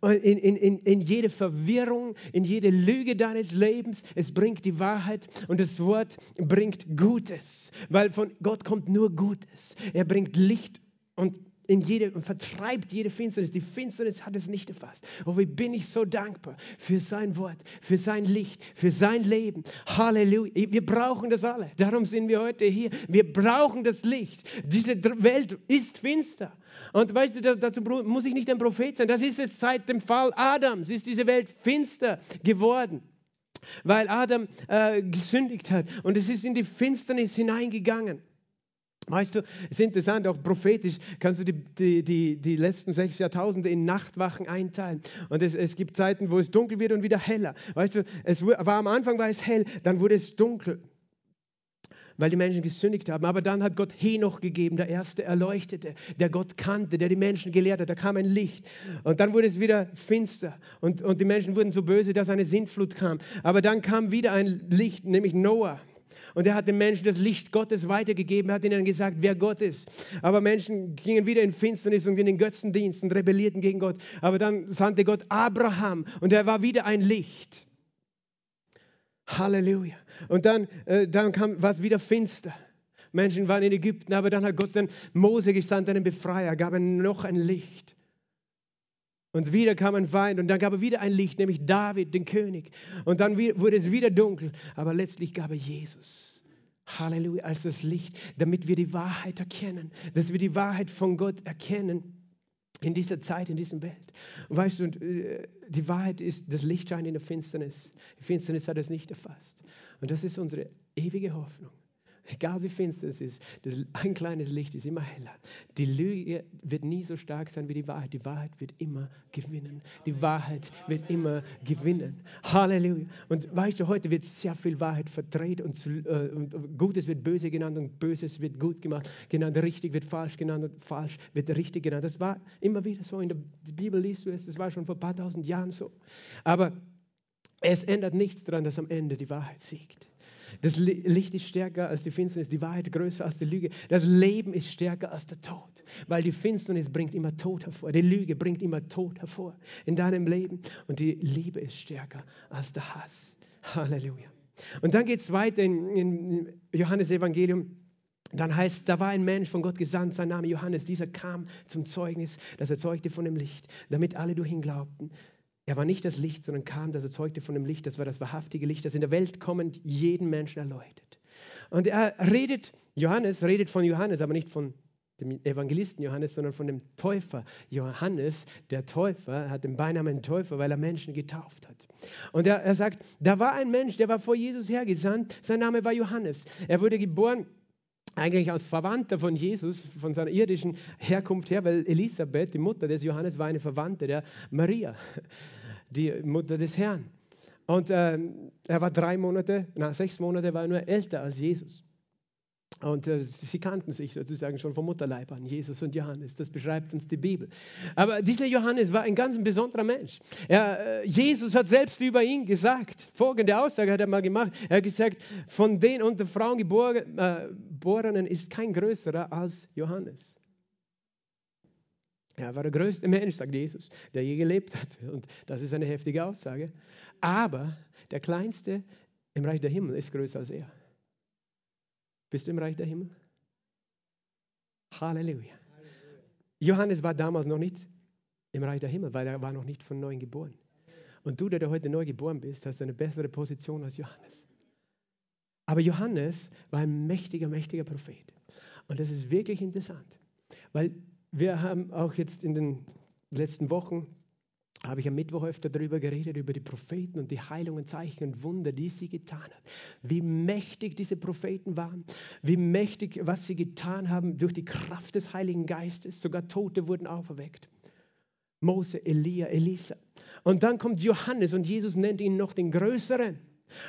In, in, in, in jede Verwirrung, in jede Lüge deines Lebens. Es bringt die Wahrheit und das Wort bringt Gutes, weil von Gott kommt nur Gutes. Er bringt Licht und in jede, und vertreibt jede Finsternis. Die Finsternis hat es nicht erfasst. Oh, wie bin ich so dankbar für sein Wort, für sein Licht, für sein Leben. Halleluja. Wir brauchen das alle. Darum sind wir heute hier. Wir brauchen das Licht. Diese Welt ist finster. Und weißt du, dazu muss ich nicht ein Prophet sein. Das ist es seit dem Fall Adams. Ist diese Welt finster geworden weil Adam äh, gesündigt hat und es ist in die Finsternis hineingegangen. Weißt du, es ist interessant, auch prophetisch kannst du die, die, die, die letzten sechs Jahrtausende in Nachtwachen einteilen. Und es, es gibt Zeiten, wo es dunkel wird und wieder heller. Weißt du, es war am Anfang war es hell, dann wurde es dunkel, weil die Menschen gesündigt haben. Aber dann hat Gott Henoch gegeben, der erste Erleuchtete, der Gott kannte, der die Menschen gelehrt hat. Da kam ein Licht. Und dann wurde es wieder finster. Und, und die Menschen wurden so böse, dass eine Sintflut kam. Aber dann kam wieder ein Licht, nämlich Noah. Und er hat den Menschen das Licht Gottes weitergegeben, er hat ihnen gesagt, wer Gott ist. Aber Menschen gingen wieder in Finsternis und in den Götzendienst und rebellierten gegen Gott. Aber dann sandte Gott Abraham und er war wieder ein Licht. Halleluja. Und dann, äh, dann kam was wieder finster. Menschen waren in Ägypten, aber dann hat Gott dann Mose gesandt, einen Befreier, gab ihnen noch ein Licht. Und wieder kam ein Feind und dann gab er wieder ein Licht, nämlich David, den König. Und dann wurde es wieder dunkel, aber letztlich gab er Jesus. Halleluja, als das Licht, damit wir die Wahrheit erkennen, dass wir die Wahrheit von Gott erkennen in dieser Zeit, in dieser Welt. Und weißt du, äh, die Wahrheit ist, das Licht scheint in der Finsternis. Die Finsternis hat es nicht erfasst. Und das ist unsere ewige Hoffnung. Egal wie finster es ist, ein kleines Licht ist immer heller. Die Lüge wird nie so stark sein wie die Wahrheit. Die Wahrheit wird immer gewinnen. Die Wahrheit wird immer gewinnen. Halleluja. Und weißt du, heute wird sehr viel Wahrheit verdreht und, äh, und Gutes wird böse genannt und Böses wird gut gemacht, genannt. Richtig wird falsch genannt und falsch wird richtig genannt. Das war immer wieder so. In der Bibel liest du es, das war schon vor ein paar tausend Jahren so. Aber es ändert nichts daran, dass am Ende die Wahrheit siegt. Das Licht ist stärker als die Finsternis, die Wahrheit größer als die Lüge. Das Leben ist stärker als der Tod, weil die Finsternis bringt immer Tod hervor. Die Lüge bringt immer Tod hervor in deinem Leben und die Liebe ist stärker als der Hass. Halleluja. Und dann geht es weiter in, in Johannes Evangelium. Dann heißt es, da war ein Mensch von Gott gesandt, sein Name Johannes. Dieser kam zum Zeugnis, das erzeugte von dem Licht, damit alle durch ihn glaubten. Er war nicht das Licht, sondern kam, das erzeugte von dem Licht. Das war das wahrhaftige Licht, das in der Welt kommend jeden Menschen erleuchtet. Und er redet, Johannes redet von Johannes, aber nicht von dem Evangelisten Johannes, sondern von dem Täufer. Johannes, der Täufer, hat den Beinamen Täufer, weil er Menschen getauft hat. Und er, er sagt, da war ein Mensch, der war vor Jesus hergesandt. Sein Name war Johannes. Er wurde geboren eigentlich als Verwandter von Jesus, von seiner irdischen Herkunft her, weil Elisabeth, die Mutter des Johannes, war eine Verwandte der Maria, die Mutter des Herrn. Und äh, er war drei Monate, na, sechs Monate war er nur älter als Jesus. Und äh, sie kannten sich sozusagen schon vom Mutterleib an, Jesus und Johannes. Das beschreibt uns die Bibel. Aber dieser Johannes war ein ganz besonderer Mensch. Er, äh, Jesus hat selbst über ihn gesagt, folgende Aussage hat er mal gemacht. Er hat gesagt, von den unter Frauen äh, Geborenen ist kein größerer als Johannes. Er war der größte Mensch, sagt Jesus, der je gelebt hat. Und das ist eine heftige Aussage. Aber der Kleinste im Reich der Himmel ist größer als er. Bist du im Reich der Himmel? Halleluja. Johannes war damals noch nicht im Reich der Himmel, weil er war noch nicht von neuem geboren. Und du, der heute neu geboren bist, hast eine bessere Position als Johannes. Aber Johannes war ein mächtiger, mächtiger Prophet. Und das ist wirklich interessant, weil wir haben auch jetzt in den letzten Wochen, habe ich am Mittwoch öfter darüber geredet, über die Propheten und die Heilungen, Zeichen und Wunder, die sie getan haben. Wie mächtig diese Propheten waren, wie mächtig, was sie getan haben durch die Kraft des Heiligen Geistes. Sogar Tote wurden auferweckt. Mose, Elia, Elisa. Und dann kommt Johannes und Jesus nennt ihn noch den Größeren.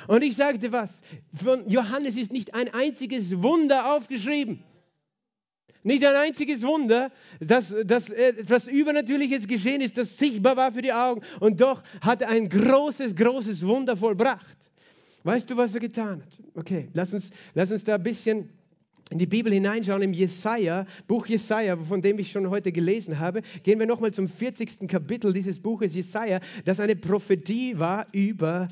Und ich sagte was, von Johannes ist nicht ein einziges Wunder aufgeschrieben. Nicht ein einziges Wunder, dass, dass etwas Übernatürliches geschehen ist, das sichtbar war für die Augen. Und doch hat er ein großes, großes Wunder vollbracht. Weißt du, was er getan hat? Okay, lass uns, lass uns da ein bisschen in die Bibel hineinschauen, im Jesaja, Buch Jesaja, von dem ich schon heute gelesen habe, gehen wir nochmal zum 40. Kapitel dieses Buches Jesaja, das eine Prophetie war über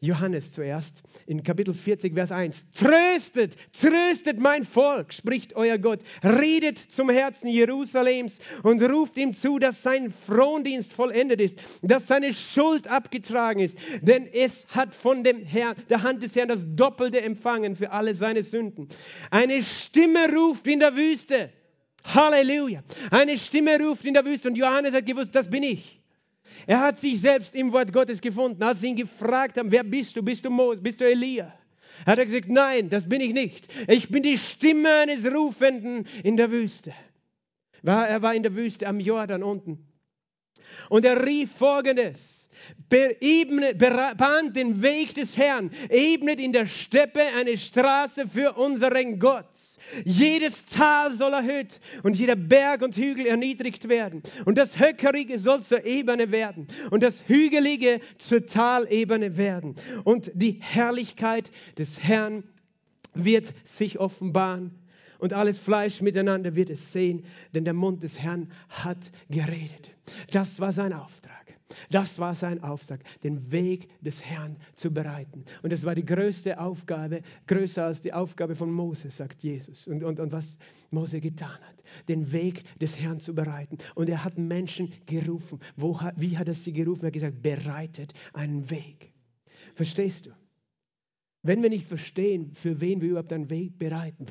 Johannes zuerst in Kapitel 40, Vers 1. Tröstet, tröstet mein Volk, spricht euer Gott. Redet zum Herzen Jerusalems und ruft ihm zu, dass sein Frondienst vollendet ist, dass seine Schuld abgetragen ist. Denn es hat von dem Herrn, der Hand des Herrn das Doppelte empfangen für alle seine Sünden. Eine Stimme ruft in der Wüste. Halleluja. Eine Stimme ruft in der Wüste und Johannes hat gewusst, das bin ich. Er hat sich selbst im Wort Gottes gefunden. Als sie ihn gefragt haben, wer bist du? Bist du Moses? Bist du Elia? Hat er gesagt, nein, das bin ich nicht. Ich bin die Stimme eines Rufenden in der Wüste. Er war in der Wüste am Jordan unten. Und er rief folgendes. Bahnt den Weg des Herrn, ebnet in der Steppe eine Straße für unseren Gott. Jedes Tal soll erhöht und jeder Berg und Hügel erniedrigt werden. Und das Höckerige soll zur Ebene werden und das Hügelige zur Talebene werden. Und die Herrlichkeit des Herrn wird sich offenbaren und alles Fleisch miteinander wird es sehen, denn der Mund des Herrn hat geredet. Das war sein Auftrag. Das war sein Auftrag, den Weg des Herrn zu bereiten. Und das war die größte Aufgabe, größer als die Aufgabe von Mose, sagt Jesus. Und, und, und was Mose getan hat, den Weg des Herrn zu bereiten. Und er hat Menschen gerufen. Wo, wie hat er sie gerufen? Er hat gesagt, bereitet einen Weg. Verstehst du? Wenn wir nicht verstehen, für wen wir überhaupt einen Weg bereiten,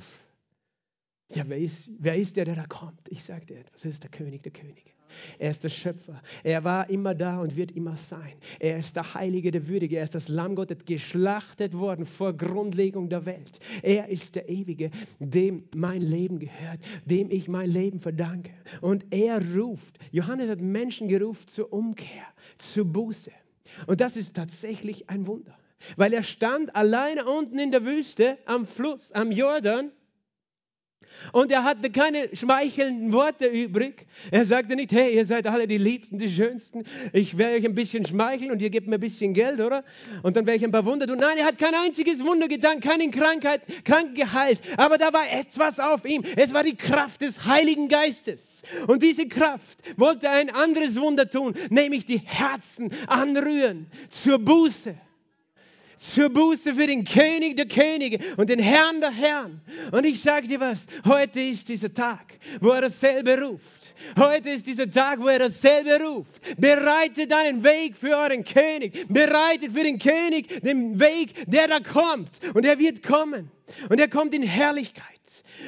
ja, wer ist, wer ist der, der da kommt? Ich sage dir etwas, das ist der König der Könige. Er ist der Schöpfer. Er war immer da und wird immer sein. Er ist der Heilige, der Würdige. Er ist das Lamm Gottes, geschlachtet worden vor Grundlegung der Welt. Er ist der Ewige, dem mein Leben gehört, dem ich mein Leben verdanke. Und er ruft. Johannes hat Menschen gerufen zur Umkehr, zur Buße. Und das ist tatsächlich ein Wunder. Weil er stand alleine unten in der Wüste am Fluss, am Jordan und er hatte keine schmeichelnden Worte übrig. Er sagte nicht, hey, ihr seid alle die Liebsten, die Schönsten. Ich werde euch ein bisschen schmeicheln und ihr gebt mir ein bisschen Geld, oder? Und dann werde ich ein paar Wunder tun. Nein, er hat kein einziges Wunder getan, keine Krankheit, krank geheilt. Aber da war etwas auf ihm. Es war die Kraft des Heiligen Geistes. Und diese Kraft wollte ein anderes Wunder tun, nämlich die Herzen anrühren zur Buße zur Buße für den König der Könige und den Herrn der Herren. Und ich sage dir was, heute ist dieser Tag, wo er dasselbe ruft. Heute ist dieser Tag, wo er dasselbe ruft. Bereitet einen Weg für euren König. Bereitet für den König den Weg, der da kommt. Und er wird kommen. Und er kommt in Herrlichkeit.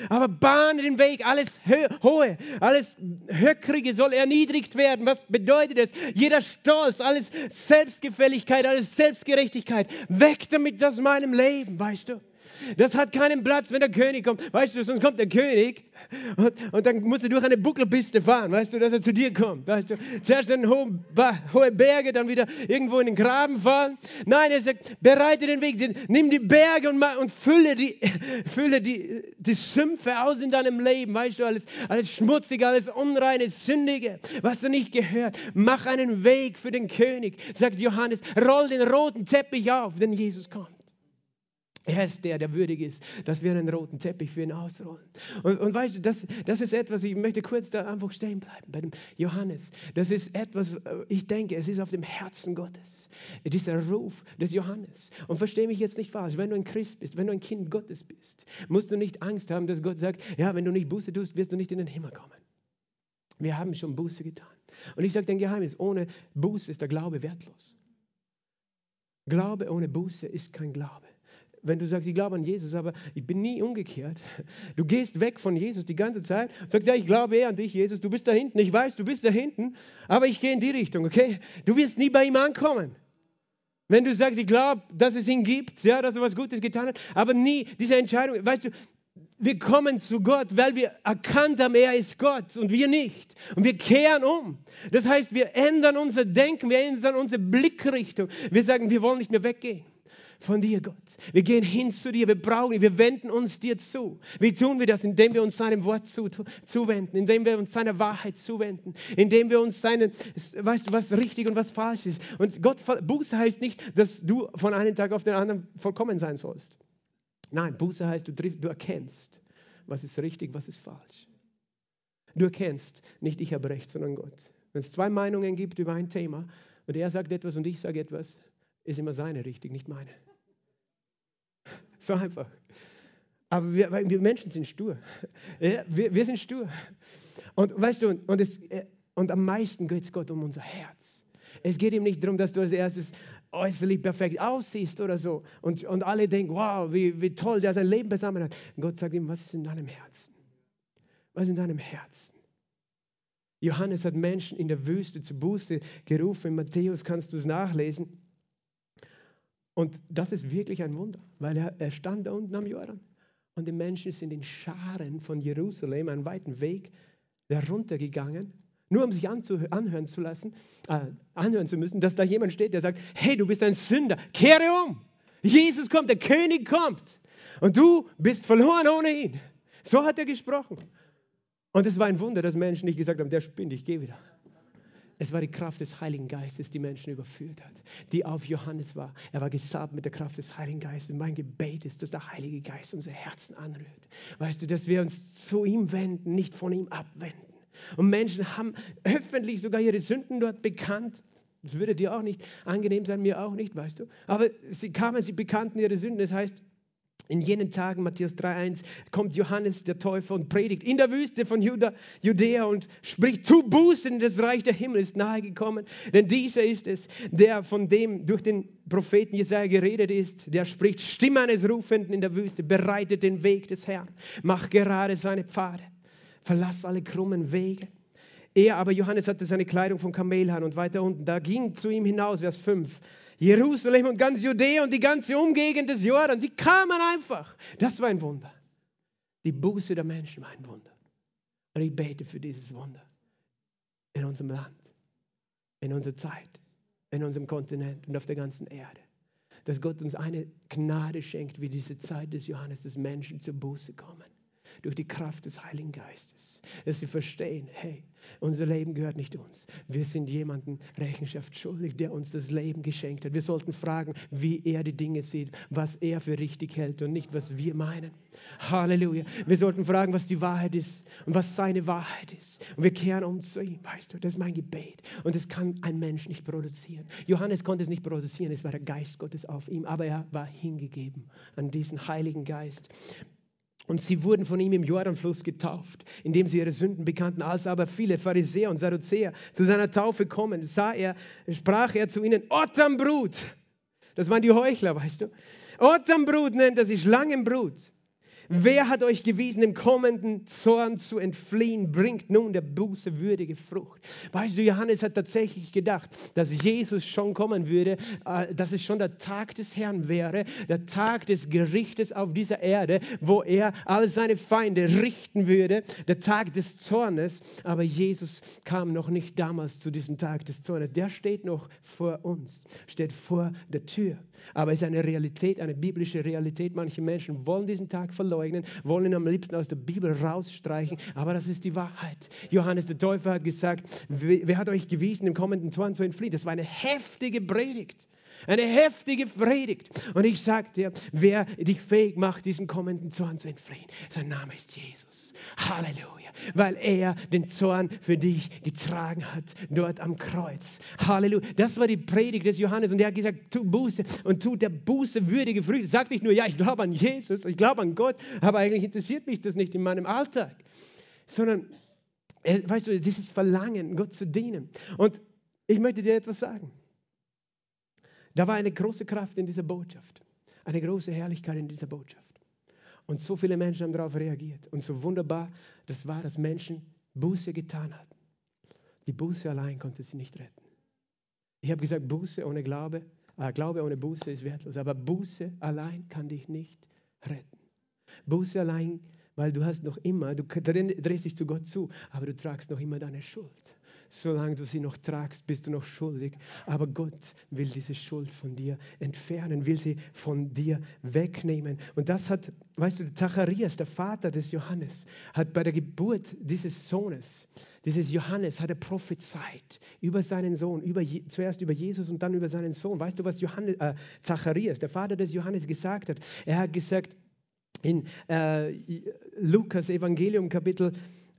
Aber bahne den Weg, alles Hohe, alles Höckrige soll erniedrigt werden. Was bedeutet es? Jeder Stolz, alles Selbstgefälligkeit, alles Selbstgerechtigkeit, weg damit aus meinem Leben, weißt du? Das hat keinen Platz, wenn der König kommt. Weißt du, sonst kommt der König und, und dann musst du durch eine Buckelpiste fahren, weißt du, dass er zu dir kommt. Weißt du, zuerst in hohe, Berge, dann wieder irgendwo in den Graben fahren. Nein, er sagt, bereite den Weg, nimm die Berge und, und fülle, die, <laughs> fülle die, die Sümpfe aus in deinem Leben. Weißt du, alles, alles Schmutzige, alles Unreine, Sündige, was du nicht gehört. Mach einen Weg für den König, sagt Johannes. Roll den roten Teppich auf, denn Jesus kommt. Er ist der, der würdig ist, dass wir einen roten Teppich für ihn ausrollen. Und, und weißt du, das, das ist etwas, ich möchte kurz da einfach stehen bleiben, bei dem Johannes. Das ist etwas, äh, ich denke, es ist auf dem Herzen Gottes. Dieser Ruf des Johannes. Und verstehe mich jetzt nicht falsch, wenn du ein Christ bist, wenn du ein Kind Gottes bist, musst du nicht Angst haben, dass Gott sagt, ja, wenn du nicht Buße tust, wirst du nicht in den Himmel kommen. Wir haben schon Buße getan. Und ich sage dein Geheimnis, ohne Buße ist der Glaube wertlos. Glaube ohne Buße ist kein Glaube wenn du sagst, ich glaube an Jesus, aber ich bin nie umgekehrt. Du gehst weg von Jesus die ganze Zeit, sagst, ja, ich glaube eher an dich, Jesus, du bist da hinten, ich weiß, du bist da hinten, aber ich gehe in die Richtung, okay? Du wirst nie bei ihm ankommen. Wenn du sagst, ich glaube, dass es ihn gibt, ja, dass er was Gutes getan hat, aber nie diese Entscheidung, weißt du, wir kommen zu Gott, weil wir erkannt haben, er ist Gott und wir nicht. Und wir kehren um. Das heißt, wir ändern unser Denken, wir ändern unsere Blickrichtung. Wir sagen, wir wollen nicht mehr weggehen von dir, Gott. Wir gehen hin zu dir, wir brauchen, wir wenden uns dir zu. Wie tun wir das? Indem wir uns seinem Wort zu, zuwenden, indem wir uns seiner Wahrheit zuwenden, indem wir uns seinen, weißt du, was richtig und was falsch ist. Und Gott, Buße heißt nicht, dass du von einem Tag auf den anderen vollkommen sein sollst. Nein, Buße heißt, du, du erkennst, was ist richtig, was ist falsch. Du erkennst, nicht ich habe recht, sondern Gott. Wenn es zwei Meinungen gibt über ein Thema und er sagt etwas und ich sage etwas, ist immer seine richtig, nicht meine. <laughs> So einfach. Aber wir, wir Menschen sind stur. Ja, wir, wir, sind stur. Und weißt du, und, es, und am meisten geht es Gott um unser Herz. Es geht ihm nicht darum, dass du als erstes äußerlich perfekt aussiehst oder so. Und, und alle denken, wow, wie, wie toll der sein Leben beisammen hat. Und Gott sagt ihm, was ist in deinem Herzen? Was ist in deinem Herzen? Johannes hat Menschen in der Wüste zu Buße gerufen. In Matthäus kannst du es nachlesen. Und das ist wirklich ein Wunder, weil er, er stand da unten am Jordan und die Menschen sind in Scharen von Jerusalem einen weiten Weg heruntergegangen, nur um sich anhören zu lassen, äh, anhören zu müssen, dass da jemand steht, der sagt, hey, du bist ein Sünder, kehre um. Jesus kommt, der König kommt und du bist verloren ohne ihn. So hat er gesprochen. Und es war ein Wunder, dass Menschen nicht gesagt haben, der spinnt, ich gehe wieder. Es war die Kraft des Heiligen Geistes, die Menschen überführt hat, die auf Johannes war. Er war gesabt mit der Kraft des Heiligen Geistes. Und mein Gebet ist, dass der Heilige Geist unser Herzen anrührt. Weißt du, dass wir uns zu ihm wenden, nicht von ihm abwenden. Und Menschen haben öffentlich sogar ihre Sünden dort bekannt. Das würde dir auch nicht angenehm sein, mir auch nicht, weißt du. Aber sie kamen, sie bekannten ihre Sünden. Das heißt, in jenen Tagen, Matthäus 3,1, kommt Johannes der Täufer und predigt in der Wüste von Juda, Judäa und spricht: Tu Buße, denn das Reich der Himmel ist nahegekommen. Denn dieser ist es, der von dem durch den Propheten Jesaja geredet ist, der spricht: Stimme eines Rufenden in der Wüste, bereitet den Weg des Herrn, mach gerade seine Pfade, verlass alle krummen Wege. Er aber, Johannes, hatte seine Kleidung vom Kamelhahn und weiter unten, da ging zu ihm hinaus, Vers 5 Jerusalem und ganz Judäa und die ganze Umgegend des Jordan. Sie kamen einfach. Das war ein Wunder. Die Buße der Menschen war ein Wunder. Und ich bete für dieses Wunder in unserem Land, in unserer Zeit, in unserem Kontinent und auf der ganzen Erde. Dass Gott uns eine Gnade schenkt, wie diese Zeit des Johannes, dass Menschen zur Buße kommen durch die Kraft des Heiligen Geistes. Dass sie verstehen, hey, unser Leben gehört nicht uns. Wir sind jemandem Rechenschaft schuldig, der uns das Leben geschenkt hat. Wir sollten fragen, wie er die Dinge sieht, was er für richtig hält und nicht, was wir meinen. Halleluja. Wir sollten fragen, was die Wahrheit ist und was seine Wahrheit ist. Und wir kehren um zu ihm, weißt du, das ist mein Gebet. Und das kann ein Mensch nicht produzieren. Johannes konnte es nicht produzieren, es war der Geist Gottes auf ihm, aber er war hingegeben an diesen Heiligen Geist. Und sie wurden von ihm im Jordanfluss getauft, indem sie ihre Sünden bekannten. Als aber viele Pharisäer und Sadduzäer zu seiner Taufe kommen, sah er, sprach er zu ihnen, Otternbrut. Das waren die Heuchler, weißt du. Otternbrut nennt er sich, Schlangenbrut. Wer hat euch gewiesen, dem kommenden Zorn zu entfliehen? Bringt nun der Buße würdige Frucht. Weißt du, Johannes hat tatsächlich gedacht, dass Jesus schon kommen würde, äh, dass es schon der Tag des Herrn wäre, der Tag des Gerichtes auf dieser Erde, wo er all seine Feinde richten würde, der Tag des Zornes. Aber Jesus kam noch nicht damals zu diesem Tag des Zornes. Der steht noch vor uns, steht vor der Tür. Aber es ist eine Realität, eine biblische Realität. Manche Menschen wollen diesen Tag verleugnen, wollen am liebsten aus der Bibel rausstreichen. Aber das ist die Wahrheit. Johannes der Täufer hat gesagt, wer hat euch gewiesen, dem kommenden Zorn zu entfliehen? Das war eine heftige Predigt. Eine heftige Predigt. Und ich sage dir, wer dich fähig macht, diesem kommenden Zorn zu entfliehen, sein Name ist Jesus. Halleluja. Weil er den Zorn für dich getragen hat, dort am Kreuz. Halleluja. Das war die Predigt des Johannes. Und er hat gesagt, tu Buße und tu der Buße würdige Früchte. Sag nicht nur, ja, ich glaube an Jesus, ich glaube an Gott, aber eigentlich interessiert mich das nicht in meinem Alltag. Sondern, äh, weißt du, dieses Verlangen, Gott zu dienen. Und ich möchte dir etwas sagen. Da war eine große Kraft in dieser Botschaft. eine große Herrlichkeit in dieser Botschaft. Und so viele Menschen haben darauf reagiert. Und so wunderbar das war, dass Menschen Buße getan hatten. Die Buße allein konnte sie nicht retten. Ich habe gesagt, Buße ohne Glaube, äh, Glaube ohne Buße ist wertlos. Aber Buße allein kann dich nicht retten. Buße allein, weil du hast noch immer, du drehst dich zu Gott zu, aber du tragst noch immer deine Schuld solange du sie noch tragst, bist du noch schuldig. Aber Gott will diese Schuld von dir entfernen, will sie von dir wegnehmen. Und das hat, weißt du, Zacharias, der Vater des Johannes, hat bei der Geburt dieses Sohnes, dieses Johannes, hat er prophezeit über seinen Sohn, über, zuerst über Jesus und dann über seinen Sohn. Weißt du, was Johannes, äh, Zacharias, der Vater des Johannes, gesagt hat? Er hat gesagt, in äh, Lukas Evangelium Kapitel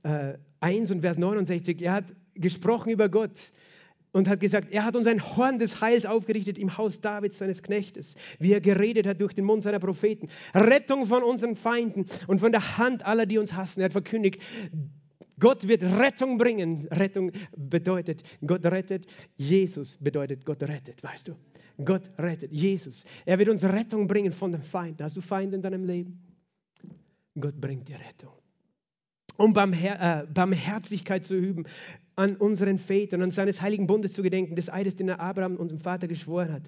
äh, 1 und Vers 69, er hat gesprochen über Gott und hat gesagt, er hat uns ein Horn des Heils aufgerichtet im Haus Davids, seines Knechtes, wie er geredet hat durch den Mund seiner Propheten. Rettung von unseren Feinden und von der Hand aller, die uns hassen. Er hat verkündigt, Gott wird Rettung bringen. Rettung bedeutet, Gott rettet. Jesus bedeutet, Gott rettet, weißt du. Gott rettet, Jesus. Er wird uns Rettung bringen von den Feinden. Hast du Feinde in deinem Leben? Gott bringt dir Rettung um Barmher äh, Barmherzigkeit zu üben, an unseren Vätern, an seines heiligen Bundes zu gedenken, des Eides, den er Abraham, unserem Vater, geschworen hat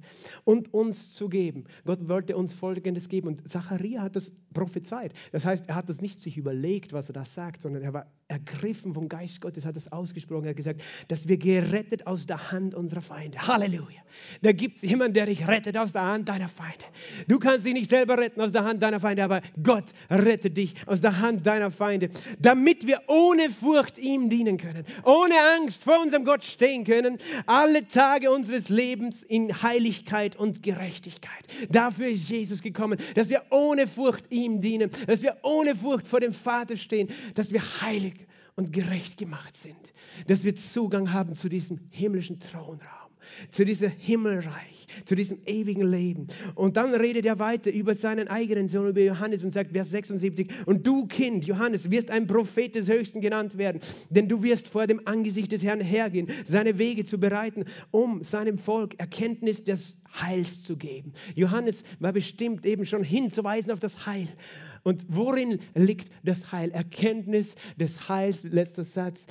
und uns zu geben. Gott wollte uns Folgendes geben und Zacharia hat das prophezeit. Das heißt, er hat das nicht sich überlegt, was er da sagt, sondern er war ergriffen vom Geist Gottes, hat das ausgesprochen, hat gesagt, dass wir gerettet aus der Hand unserer Feinde. Halleluja. Da gibt es jemanden, der dich rettet aus der Hand deiner Feinde. Du kannst dich nicht selber retten aus der Hand deiner Feinde, aber Gott rettet dich aus der Hand deiner Feinde, damit wir ohne Furcht ihm dienen können, ohne Angst vor unserem Gott stehen können, alle Tage unseres Lebens in Heiligkeit und Gerechtigkeit. Dafür ist Jesus gekommen, dass wir ohne Furcht ihm dienen, dass wir ohne Furcht vor dem Vater stehen, dass wir heilig und gerecht gemacht sind, dass wir Zugang haben zu diesem himmlischen Thronraum zu diesem Himmelreich, zu diesem ewigen Leben. Und dann redet er weiter über seinen eigenen Sohn, über Johannes und sagt, Vers 76, und du Kind, Johannes, wirst ein Prophet des Höchsten genannt werden, denn du wirst vor dem Angesicht des Herrn hergehen, seine Wege zu bereiten, um seinem Volk Erkenntnis des Heils zu geben. Johannes war bestimmt eben schon hinzuweisen auf das Heil. Und worin liegt das Heil? Erkenntnis des Heils, letzter Satz,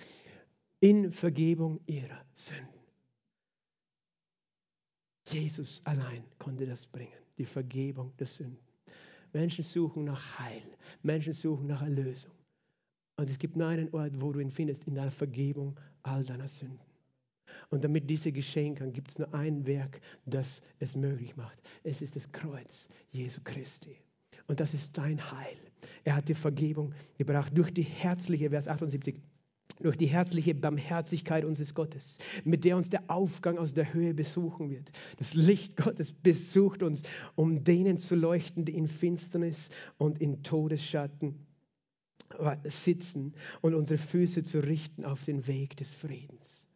in Vergebung ihrer Sünden. Jesus allein konnte das bringen, die Vergebung der Sünden. Menschen suchen nach Heil, Menschen suchen nach Erlösung. Und es gibt nur einen Ort, wo du ihn findest, in der Vergebung all deiner Sünden. Und damit diese geschehen kann, gibt es nur ein Werk, das es möglich macht. Es ist das Kreuz Jesu Christi. Und das ist dein Heil. Er hat die Vergebung gebracht durch die herzliche, Vers 78, durch die herzliche Barmherzigkeit unseres Gottes, mit der uns der Aufgang aus der Höhe besuchen wird. Das Licht Gottes besucht uns, um denen zu leuchten, die in Finsternis und in Todesschatten sitzen und unsere Füße zu richten auf den Weg des Friedens.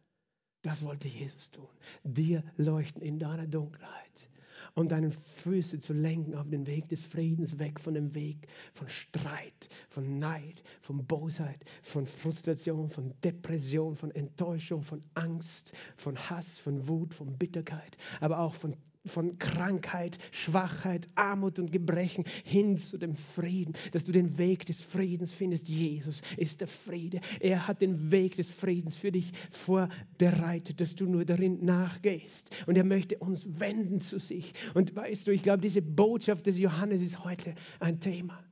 Das wollte Jesus tun. Dir leuchten in deiner Dunkelheit und deine Füße zu lenken auf den Weg des Friedens, weg von dem Weg von Streit, von Neid, von Bosheit, von Frustration, von Depression, von Enttäuschung, von Angst, von Hass, von Wut, von Bitterkeit, aber auch von von Krankheit, Schwachheit, Armut und Gebrechen hin zu dem Frieden, dass du den Weg des Friedens findest. Jesus ist der Friede. Er hat den Weg des Friedens für dich vorbereitet, dass du nur darin nachgehst. Und er möchte uns wenden zu sich. Und weißt du, ich glaube, diese Botschaft des Johannes ist heute ein Thema.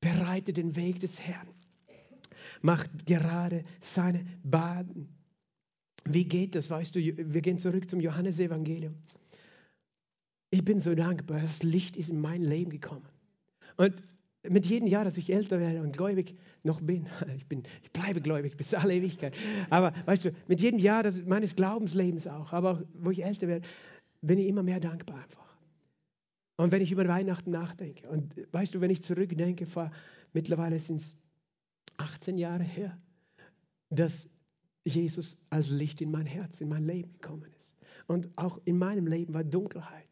Bereite den Weg des Herrn. Macht gerade seine Baden. Wie geht das? Weißt du, wir gehen zurück zum Johannesevangelium. Ich bin so dankbar, das Licht ist in mein Leben gekommen. Und mit jedem Jahr, dass ich älter werde und gläubig noch bin, <laughs> ich, bin, ich bleibe gläubig bis alle Ewigkeit, aber weißt du, mit jedem Jahr das meines Glaubenslebens auch, aber auch, wo ich älter werde, bin ich immer mehr dankbar einfach. Und wenn ich über Weihnachten nachdenke, und weißt du, wenn ich zurückdenke, vor mittlerweile sind es 18 Jahre her, dass Jesus als Licht in mein Herz, in mein Leben gekommen ist. Und auch in meinem Leben war Dunkelheit.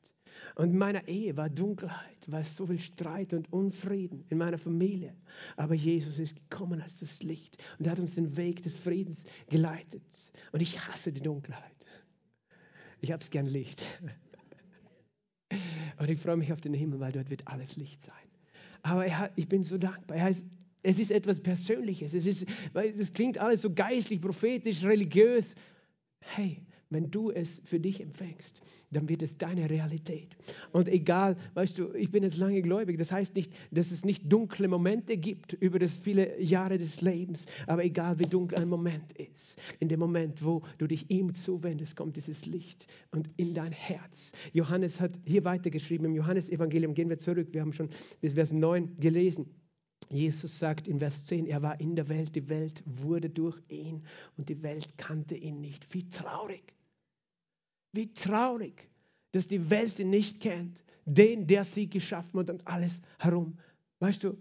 Und in meiner Ehe war Dunkelheit, war so viel Streit und Unfrieden in meiner Familie. Aber Jesus ist gekommen als das Licht und er hat uns den Weg des Friedens geleitet. Und ich hasse die Dunkelheit. Ich habe es gern Licht. <laughs> Und ich freue mich auf den Himmel, weil dort wird alles Licht sein. Aber hat, ich bin so dankbar. Er heißt, es ist etwas Persönliches. Es, ist, es klingt alles so geistlich, prophetisch, religiös. Hey, wenn du es für dich empfängst, dann wird es deine Realität. Und egal, weißt du, ich bin jetzt lange gläubig, das heißt nicht, dass es nicht dunkle Momente gibt über das viele Jahre des Lebens, aber egal wie dunkel ein Moment ist, in dem Moment, wo du dich ihm zuwendest, kommt dieses Licht und in dein Herz. Johannes hat hier weitergeschrieben, im Johannesevangelium gehen wir zurück, wir haben schon bis Vers 9 gelesen. Jesus sagt in Vers 10, er war in der Welt, die Welt wurde durch ihn und die Welt kannte ihn nicht. Wie traurig. Wie traurig, dass die Welt ihn nicht kennt, den, der sie geschaffen hat und alles herum. Weißt du?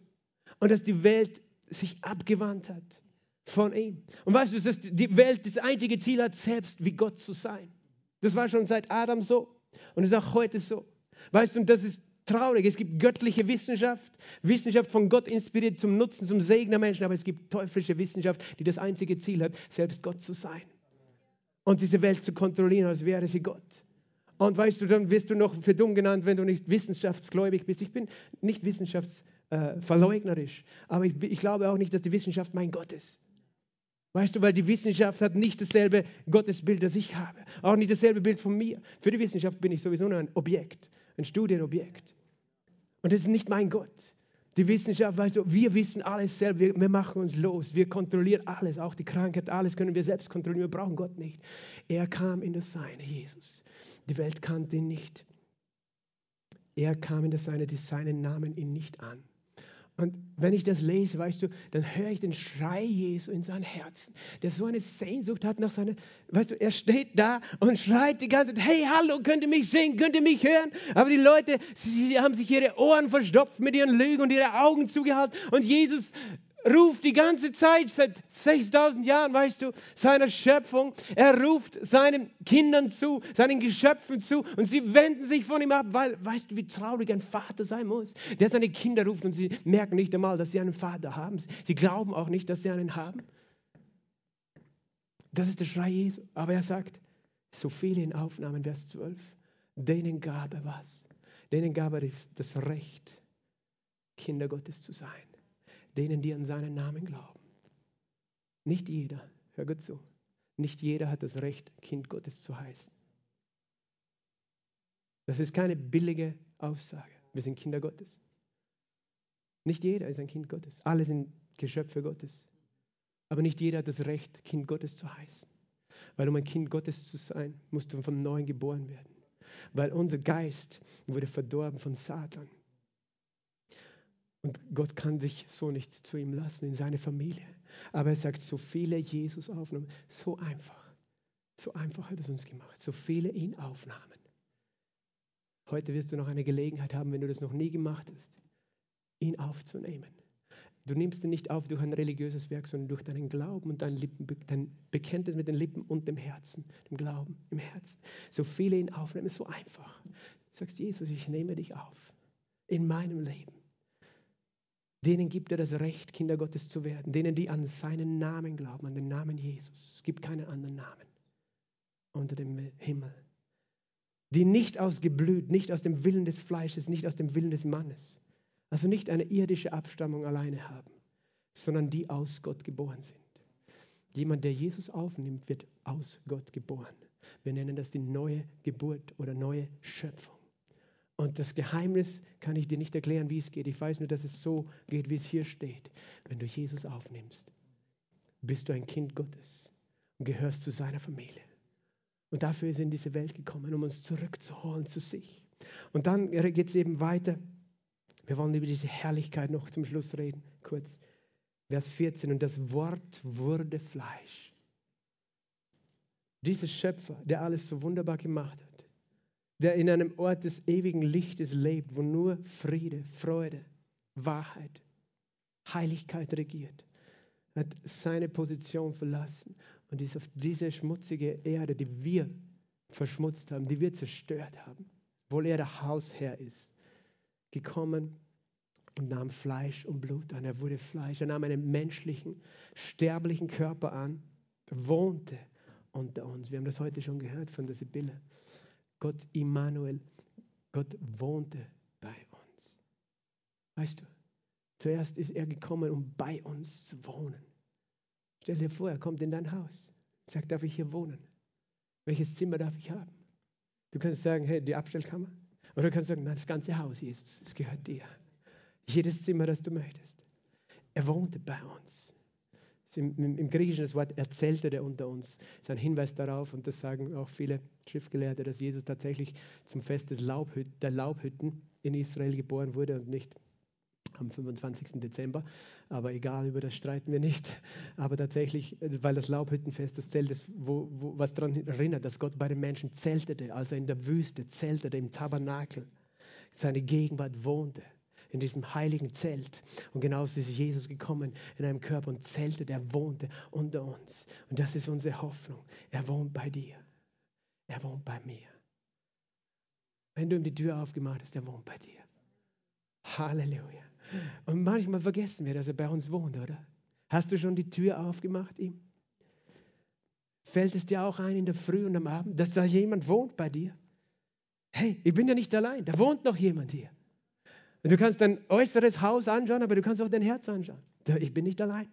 Und dass die Welt sich abgewandt hat von ihm. Und weißt du, dass die Welt das einzige Ziel hat, selbst wie Gott zu sein. Das war schon seit Adam so und ist auch heute so. Weißt du, und das ist traurig. Es gibt göttliche Wissenschaft, Wissenschaft von Gott inspiriert zum Nutzen, zum Segen der Menschen, aber es gibt teuflische Wissenschaft, die das einzige Ziel hat, selbst Gott zu sein und diese Welt zu kontrollieren, als wäre sie Gott. Und weißt du, dann wirst du noch für dumm genannt, wenn du nicht wissenschaftsgläubig bist. Ich bin nicht wissenschaftsverleugnerisch, äh, aber ich, ich glaube auch nicht, dass die Wissenschaft mein Gott ist. Weißt du, weil die Wissenschaft hat nicht dasselbe Gottesbild, das ich habe. Auch nicht dasselbe Bild von mir. Für die Wissenschaft bin ich sowieso nur ein Objekt, ein Studienobjekt. Und das ist nicht mein Gott. Die Wissenschaft, weißt du, wir wissen alles selbst, wir, wir, machen uns los, wir kontrollieren alles, auch die Krankheit, alles können wir selbst kontrollieren, wir brauchen Gott nicht. Er kam in das Seine, Jesus. Die Welt kannte ihn nicht. Er kam in das Seine, die seinen Namen ihn nicht an. Und wenn ich das lese, weißt du, dann höre ich den Schrei Jesu in seinem Herzen, der so eine Sehnsucht hat nach seiner, weißt du, er steht da und schreit die ganze Zeit, hey, hallo, könnt ihr mich sehen, könnt ihr mich hören? Aber die Leute, sie haben sich ihre Ohren verstopft mit ihren Lügen und ihre Augen zugehalten und Jesus ruft die ganze Zeit, seit 6000 Jahren, weißt du, seiner Schöpfung. Er ruft seinen Kindern zu, seinen Geschöpfen zu und sie wenden sich von ihm ab, weil, weißt du, wie traurig ein Vater sein muss, der seine Kinder ruft und sie merken nicht einmal, dass sie einen Vater haben. Sie glauben auch nicht, dass sie einen haben. Das ist der Schrei Jesu. Aber er sagt, so viele in Aufnahmen, Vers 12, denen gab er was? Denen gab er das Recht, Kinder Gottes zu sein denen, die an seinen Namen glauben. Nicht jeder, hör gut zu, nicht jeder hat das Recht, Kind Gottes zu heißen. Das ist keine billige Aussage. Wir sind Kinder Gottes. Nicht jeder ist ein Kind Gottes. Alle sind Geschöpfe Gottes. Aber nicht jeder hat das Recht, Kind Gottes zu heißen. Weil um ein Kind Gottes zu sein, musst du von neuem geboren werden. Weil unser Geist wurde verdorben von Satan. Und Gott kann dich so nicht zu ihm lassen, in seine Familie. Aber er sagt, so viele Jesus aufnahmen, so einfach. So einfach hat es uns gemacht. So viele ihn aufnahmen. Heute wirst du noch eine Gelegenheit haben, wenn du das noch nie gemacht hast, ihn aufzunehmen. Du nimmst ihn nicht auf durch ein religiöses Werk, sondern durch deinen Glauben und dein, Lippen, dein Bekenntnis mit den Lippen und dem Herzen, dem Glauben im Herzen. So viele ihn aufnehmen, so einfach. Du sagst, Jesus, ich nehme dich auf in meinem Leben. Denen gibt er das Recht, Kinder Gottes zu werden. Denen, die an seinen Namen glauben, an den Namen Jesus. Es gibt keinen anderen Namen unter dem Himmel. Die nicht ausgeblüht, nicht aus dem Willen des Fleisches, nicht aus dem Willen des Mannes. Also nicht eine irdische Abstammung alleine haben, sondern die aus Gott geboren sind. Jemand, der Jesus aufnimmt, wird aus Gott geboren. Wir nennen das die neue Geburt oder neue Schöpfung. Und das Geheimnis kann ich dir nicht erklären, wie es geht. Ich weiß nur, dass es so geht, wie es hier steht. Wenn du Jesus aufnimmst, bist du ein Kind Gottes und gehörst zu seiner Familie. Und dafür ist er in diese Welt gekommen, um uns zurückzuholen zu sich. Und dann geht es eben weiter. Wir wollen über diese Herrlichkeit noch zum Schluss reden, kurz. Vers 14. Und das Wort wurde Fleisch. Dieser Schöpfer, der alles so wunderbar gemacht hat, der in einem Ort des ewigen Lichtes lebt, wo nur Friede, Freude, Wahrheit, Heiligkeit regiert, hat seine Position verlassen und ist auf diese schmutzige Erde, die wir verschmutzt haben, die wir zerstört haben, obwohl er der Hausherr ist, gekommen und nahm Fleisch und Blut an. Er wurde Fleisch, er nahm einen menschlichen, sterblichen Körper an, wohnte unter uns. Wir haben das heute schon gehört von der Sibylle. Gott Immanuel, Gott wohnte bei uns. Weißt du, zuerst ist er gekommen, um bei uns zu wohnen. Stell dir vor, er kommt in dein Haus, sagt, darf ich hier wohnen? Welches Zimmer darf ich haben? Du kannst sagen, hey, die Abstellkammer. Oder du kannst sagen, nein, das ganze Haus, Jesus, es gehört dir. Jedes Zimmer, das du möchtest. Er wohnte bei uns. Im, Griechischen das Wort erzählte der unter uns. Das ist ein Hinweis darauf, und das sagen auch viele Schriftgelehrte, dass Jesus tatsächlich zum Fest des Laubhüt der Laubhütten in Israel geboren wurde und nicht am 25. Dezember. Aber egal, über das streiten wir nicht. Aber tatsächlich, weil das Laubhüttenfest das Zelt ist, wo, wo, was daran erinnert, dass Gott bei den Menschen zeltete, als er in der Wüste zeltete, im Tabernakel, seine Gegenwart wohnte in diesem heiligen Zelt. Und genauso ist Jesus gekommen in einem Körper und zeltete, er wohnte unter uns. Und das ist unsere Hoffnung. Er wohnt bei dir. Er wohnt bei mir. Wenn du ihm die Tür aufgemacht hast, er wohnt bei dir. Halleluja. Und manchmal vergessen wir, dass er bei uns wohnt, oder? Hast du schon die Tür aufgemacht ihm? Fällt es dir auch ein in der Früh und am Abend, dass da jemand wohnt bei dir? Hey, ich bin ja nicht allein, da wohnt noch jemand hier. Du kannst dein äußeres Haus anschauen, aber du kannst auch dein Herz anschauen. Ich bin nicht allein.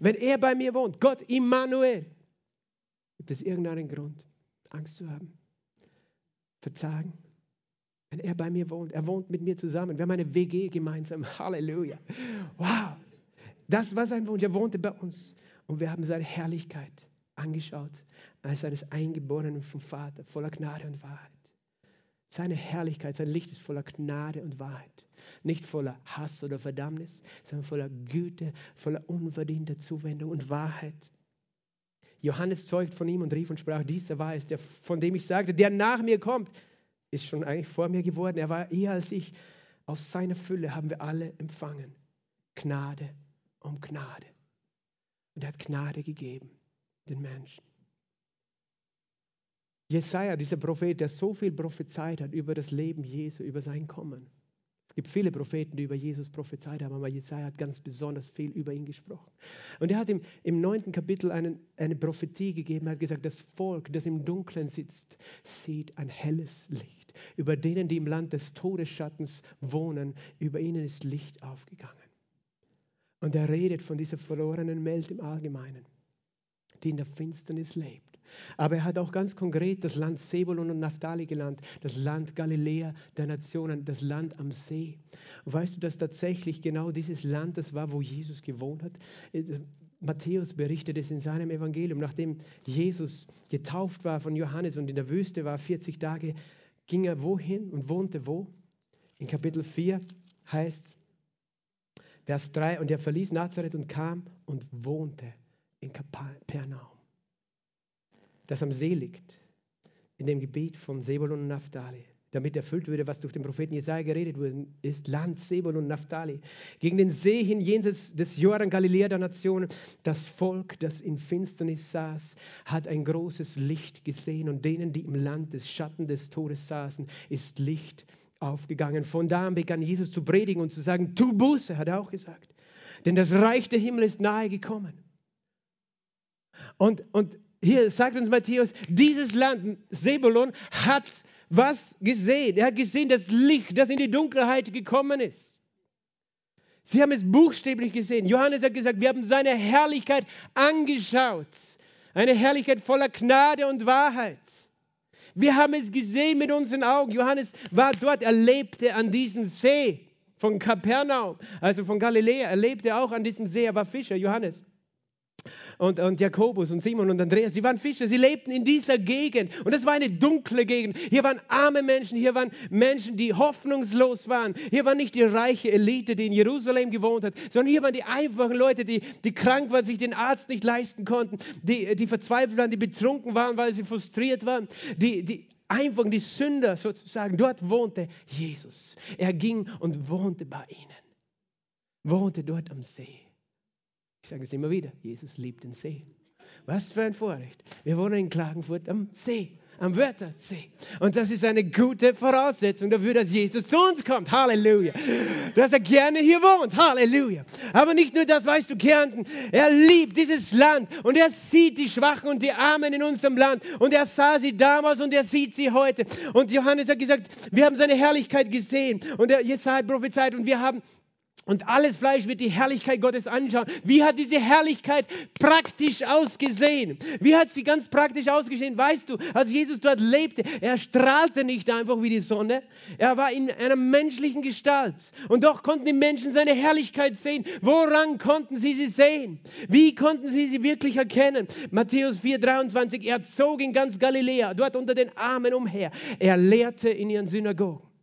Wenn er bei mir wohnt, Gott Immanuel, gibt es irgendeinen Grund, Angst zu haben, Verzagen? Wenn er bei mir wohnt, er wohnt mit mir zusammen. Wir haben eine WG gemeinsam. <laughs> Halleluja. Wow. Das war sein Wunsch. Er wohnte bei uns. Und wir haben seine Herrlichkeit angeschaut als eines Eingeborenen vom Vater, voller Gnade und Wahrheit. Seine Herrlichkeit, sein Licht ist voller Gnade und Wahrheit. Nicht voller Hass oder Verdammnis, sondern voller Güte, voller unverdienter Zuwendung und Wahrheit. Johannes zeugt von ihm und rief und sprach, dieser war es, der, von dem ich sagte, der nach mir kommt, ist schon eigentlich vor mir geworden. Er war eher als ich. Aus seiner Fülle haben wir alle empfangen. Gnade um Gnade. Und er hat Gnade gegeben den Menschen. Jesaja, dieser Prophet, der so viel prophezeit hat über das Leben Jesu, über sein Kommen. Es gibt viele Propheten, die über Jesus prophezeit haben, aber Jesaja hat ganz besonders viel über ihn gesprochen. Und er hat im, im neunten Kapitel einen, eine Prophetie gegeben. Er hat gesagt, das Volk, das im Dunkeln sitzt, sieht ein helles Licht. Über denen, die im Land des Todesschattens wohnen, über ihnen ist Licht aufgegangen. Und er redet von dieser verlorenen Welt im Allgemeinen, die in der Finsternis lebt aber er hat auch ganz konkret das Land Sebulon und Naphtali genannt, das Land Galiläa der Nationen, das Land am See. Weißt du, dass tatsächlich genau dieses Land das war, wo Jesus gewohnt hat? Matthäus berichtet es in seinem Evangelium. Nachdem Jesus getauft war von Johannes und in der Wüste war, 40 Tage, ging er wohin und wohnte wo? In Kapitel 4 heißt Vers 3, und er verließ Nazareth und kam und wohnte in Kapernaum das am See liegt, in dem Gebiet von Sebulun und Naphtali, damit erfüllt würde, was durch den Propheten Jesaja geredet wurde, ist Land Sebulun und Naphtali. Gegen den See hin, jenseits des Jordan, Galiläa der Nationen, das Volk, das in Finsternis saß, hat ein großes Licht gesehen und denen, die im Land des Schatten des Todes saßen, ist Licht aufgegangen. Von da an begann Jesus zu predigen und zu sagen, tu Buße, hat er auch gesagt. Denn das Reich der Himmel ist nahe gekommen. Und, und hier sagt uns Matthäus, dieses Land, Sebulon, hat was gesehen. Er hat gesehen das Licht, das in die Dunkelheit gekommen ist. Sie haben es buchstäblich gesehen. Johannes hat gesagt, wir haben seine Herrlichkeit angeschaut. Eine Herrlichkeit voller Gnade und Wahrheit. Wir haben es gesehen mit unseren Augen. Johannes war dort, er lebte an diesem See von Kapernaum, also von Galiläa. Er lebte auch an diesem See, er war Fischer, Johannes und, und Jakobus und Simon und Andreas, sie waren Fischer, sie lebten in dieser Gegend und das war eine dunkle Gegend. Hier waren arme Menschen, hier waren Menschen, die hoffnungslos waren. Hier war nicht die reiche Elite, die in Jerusalem gewohnt hat, sondern hier waren die einfachen Leute, die, die krank waren, sich den Arzt nicht leisten konnten, die, die verzweifelt waren, die betrunken waren, weil sie frustriert waren, die, die einfach die Sünder sozusagen. Dort wohnte Jesus. Er ging und wohnte bei ihnen, wohnte dort am See. Ich sage es immer wieder, Jesus liebt den See. Was für ein Vorrecht. Wir wohnen in Klagenfurt am See. am Wörthersee. Und das ist eine gute Voraussetzung dafür, dass Jesus zu uns kommt. Halleluja. Dass er gerne hier wohnt. Halleluja. Aber nicht nur das, weißt du, Kärnten. Er liebt dieses Land und er sieht die Schwachen und die Armen in unserem Land. Und er sah sie damals und er sieht sie heute. Und Johannes hat gesagt, wir haben seine Herrlichkeit gesehen. Und er Jesaja prophezeit und wir haben und alles Fleisch wird die Herrlichkeit Gottes anschauen. Wie hat diese Herrlichkeit praktisch ausgesehen? Wie hat sie ganz praktisch ausgesehen? Weißt du, als Jesus dort lebte, er strahlte nicht einfach wie die Sonne. Er war in einer menschlichen Gestalt. Und doch konnten die Menschen seine Herrlichkeit sehen. Woran konnten sie sie sehen? Wie konnten sie sie wirklich erkennen? Matthäus 4, 23. Er zog in ganz Galiläa, dort unter den Armen umher. Er lehrte in ihren Synagogen.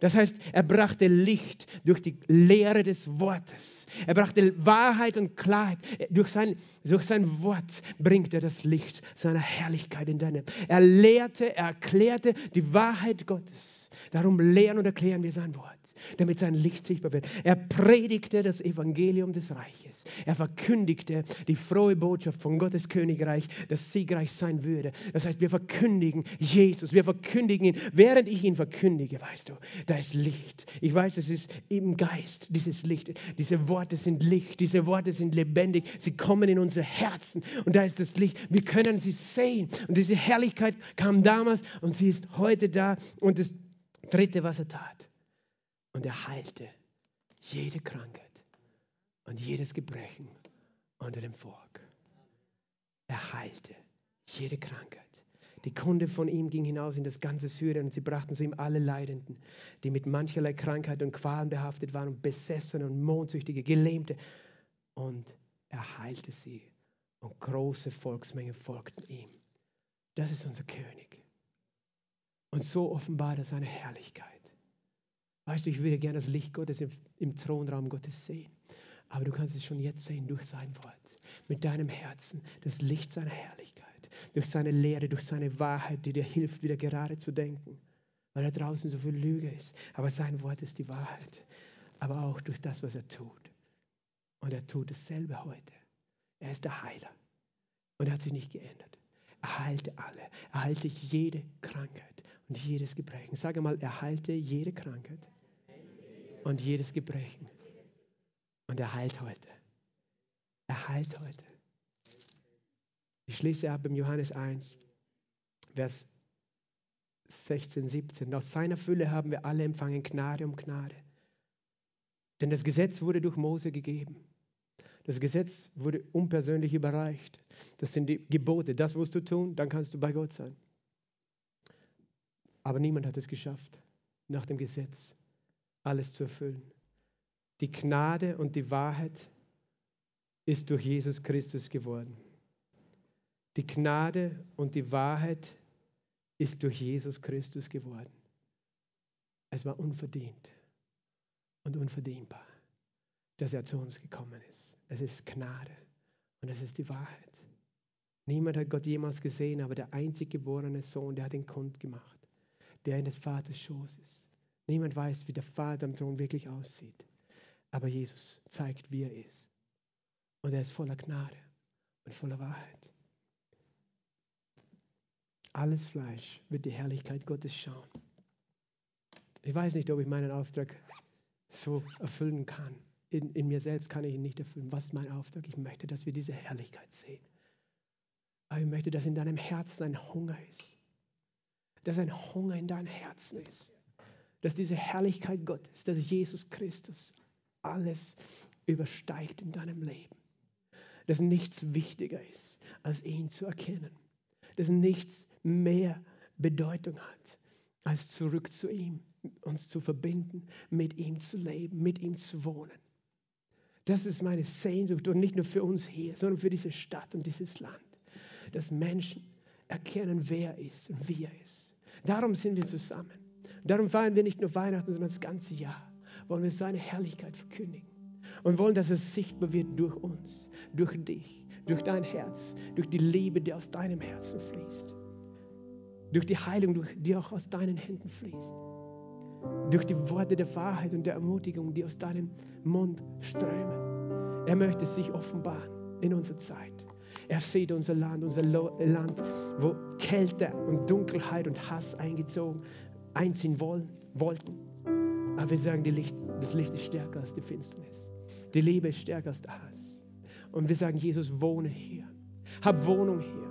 Das heißt, er brachte Licht durch die Lehre des Wortes. Er brachte Wahrheit und Klarheit. Durch sein, durch sein Wort bringt er das Licht seiner Herrlichkeit in deinem. Er lehrte, er erklärte die Wahrheit Gottes. Darum lehren und erklären wir sein Wort damit sein Licht sichtbar wird. Er predigte das Evangelium des Reiches. Er verkündigte die frohe Botschaft von Gottes Königreich, das siegreich sein würde. Das heißt, wir verkündigen Jesus, wir verkündigen ihn. Während ich ihn verkündige, weißt du, da ist Licht. Ich weiß, es ist im Geist, dieses Licht. Diese Worte sind Licht, diese Worte sind lebendig. Sie kommen in unsere Herzen und da ist das Licht. Wir können sie sehen. Und diese Herrlichkeit kam damals und sie ist heute da. Und das Dritte, was er tat, und er heilte jede Krankheit und jedes Gebrechen unter dem Volk. Er heilte jede Krankheit. Die Kunde von ihm ging hinaus in das ganze Syrien und sie brachten zu ihm alle Leidenden, die mit mancherlei Krankheit und Qualen behaftet waren und Besessene und Mondsüchtige, Gelähmte. Und er heilte sie und große Volksmengen folgten ihm. Das ist unser König. Und so offenbart er seine Herrlichkeit. Weißt du, ich würde gerne das Licht Gottes im, im Thronraum Gottes sehen. Aber du kannst es schon jetzt sehen durch sein Wort. Mit deinem Herzen, das Licht seiner Herrlichkeit. Durch seine Lehre, durch seine Wahrheit, die dir hilft, wieder gerade zu denken. Weil da draußen so viel Lüge ist. Aber sein Wort ist die Wahrheit. Aber auch durch das, was er tut. Und er tut dasselbe heute. Er ist der Heiler. Und er hat sich nicht geändert. Er heilte alle. Er heilte jede Krankheit und jedes Gebrechen. Sage mal, er heilte jede Krankheit und jedes Gebrechen. Und er heilt heute. Er heilt heute. Ich schließe ab im Johannes 1, Vers 16, 17. Aus seiner Fülle haben wir alle empfangen Gnade um Gnade. Denn das Gesetz wurde durch Mose gegeben. Das Gesetz wurde unpersönlich überreicht. Das sind die Gebote. Das musst du tun, dann kannst du bei Gott sein. Aber niemand hat es geschafft, nach dem Gesetz alles zu erfüllen. Die Gnade und die Wahrheit ist durch Jesus Christus geworden. Die Gnade und die Wahrheit ist durch Jesus Christus geworden. Es war unverdient und unverdienbar, dass er zu uns gekommen ist. Es ist Gnade und es ist die Wahrheit. Niemand hat Gott jemals gesehen, aber der einzig geborene Sohn, der hat ihn kund gemacht, der in des Vaters Schoß ist. Niemand weiß, wie der Vater am Thron wirklich aussieht. Aber Jesus zeigt, wie er ist. Und er ist voller Gnade und voller Wahrheit. Alles Fleisch wird die Herrlichkeit Gottes schauen. Ich weiß nicht, ob ich meinen Auftrag so erfüllen kann. In, in, mir selbst kann ich ihn nicht erfüllen. Was ist mein Auftrag? Ich möchte, dass wir diese Herrlichkeit sehen. Aber ich möchte, dass in deinem Herzen ein Hunger ist. Dass ein Hunger in deinem Herzen ist dass diese Herrlichkeit Gottes, dass Jesus Christus alles übersteigt in deinem Leben. Dass nichts wichtiger ist, als ihn zu erkennen. Dass nichts mehr Bedeutung hat, als zurück zu ihm, uns zu verbinden, mit ihm zu leben, mit ihm zu wohnen. Das ist meine Sehnsucht und nicht nur für uns hier, sondern für diese Stadt und dieses Land. Dass Menschen erkennen, wer er ist und wie er ist. Darum sind wir zusammen. Darum feiern wir nicht nur Weihnachten, sondern das ganze Jahr. Wollen wir seine Herrlichkeit verkündigen. Und wollen, dass es sichtbar wird durch uns, durch dich, durch dein Herz, durch die Liebe, die aus deinem Herzen fließt. Durch die Heilung, die auch aus deinen Händen fließt. Durch die Worte der Wahrheit und der Ermutigung, die aus deinem Mund strömen. Er möchte sich offenbaren in unserer Zeit. Er sieht unser Land, unser Land, wo Kälte und Dunkelheit und Hass eingezogen, einziehen wollen, wollten. Aber wir sagen, Licht, das Licht ist stärker als die Finsternis. Die Liebe ist stärker als der Hass. Und wir sagen, Jesus, wohne hier. Hab Wohnung hier.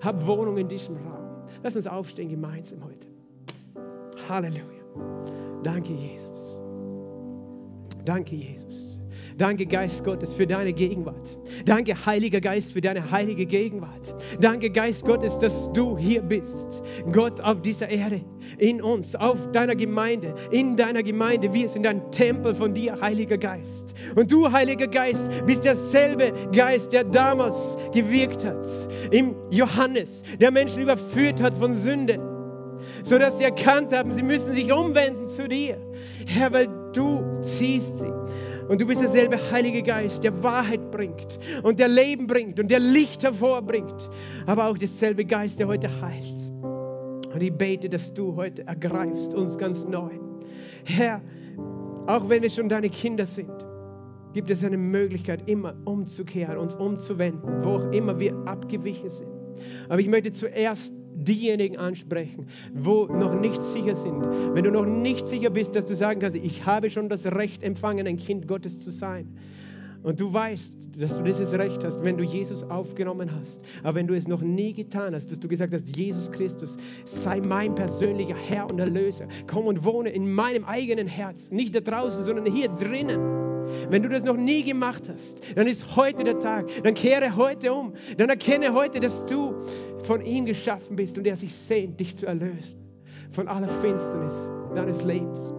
Hab Wohnung in diesem Raum. Lass uns aufstehen gemeinsam heute. Halleluja. Danke, Jesus. Danke, Jesus. Danke, Geist Gottes, für deine Gegenwart. Danke, Heiliger Geist, für deine heilige Gegenwart. Danke, Geist Gottes, dass du hier bist. Gott auf dieser Erde, in uns, auf deiner Gemeinde, in deiner Gemeinde. Wir sind ein Tempel von dir, Heiliger Geist. Und du, Heiliger Geist, bist derselbe Geist, der damals gewirkt hat. Im Johannes, der Menschen überführt hat von Sünde sodass sie erkannt haben, sie müssen sich umwenden zu dir. Herr, weil du ziehst sie. Und du bist derselbe Heilige Geist, der Wahrheit bringt und der Leben bringt und der Licht hervorbringt. Aber auch derselbe Geist, der heute heilt. Und ich bete, dass du heute ergreifst uns ganz neu. Herr, auch wenn wir schon deine Kinder sind, gibt es eine Möglichkeit, immer umzukehren, uns umzuwenden, wo auch immer wir abgewichen sind. Aber ich möchte zuerst diejenigen ansprechen, wo noch nicht sicher sind. Wenn du noch nicht sicher bist, dass du sagen kannst, ich habe schon das Recht empfangen, ein Kind Gottes zu sein. Und du weißt, dass du dieses Recht hast, wenn du Jesus aufgenommen hast. Aber wenn du es noch nie getan hast, dass du gesagt hast, Jesus Christus sei mein persönlicher Herr und Erlöser. Komm und wohne in meinem eigenen Herz. Nicht da draußen, sondern hier drinnen. Wenn du das noch nie gemacht hast, dann ist heute der Tag. Dann kehre heute um. Dann erkenne heute, dass du von ihm geschaffen bist und er sich sehnt, dich zu erlösen von aller Finsternis deines Lebens.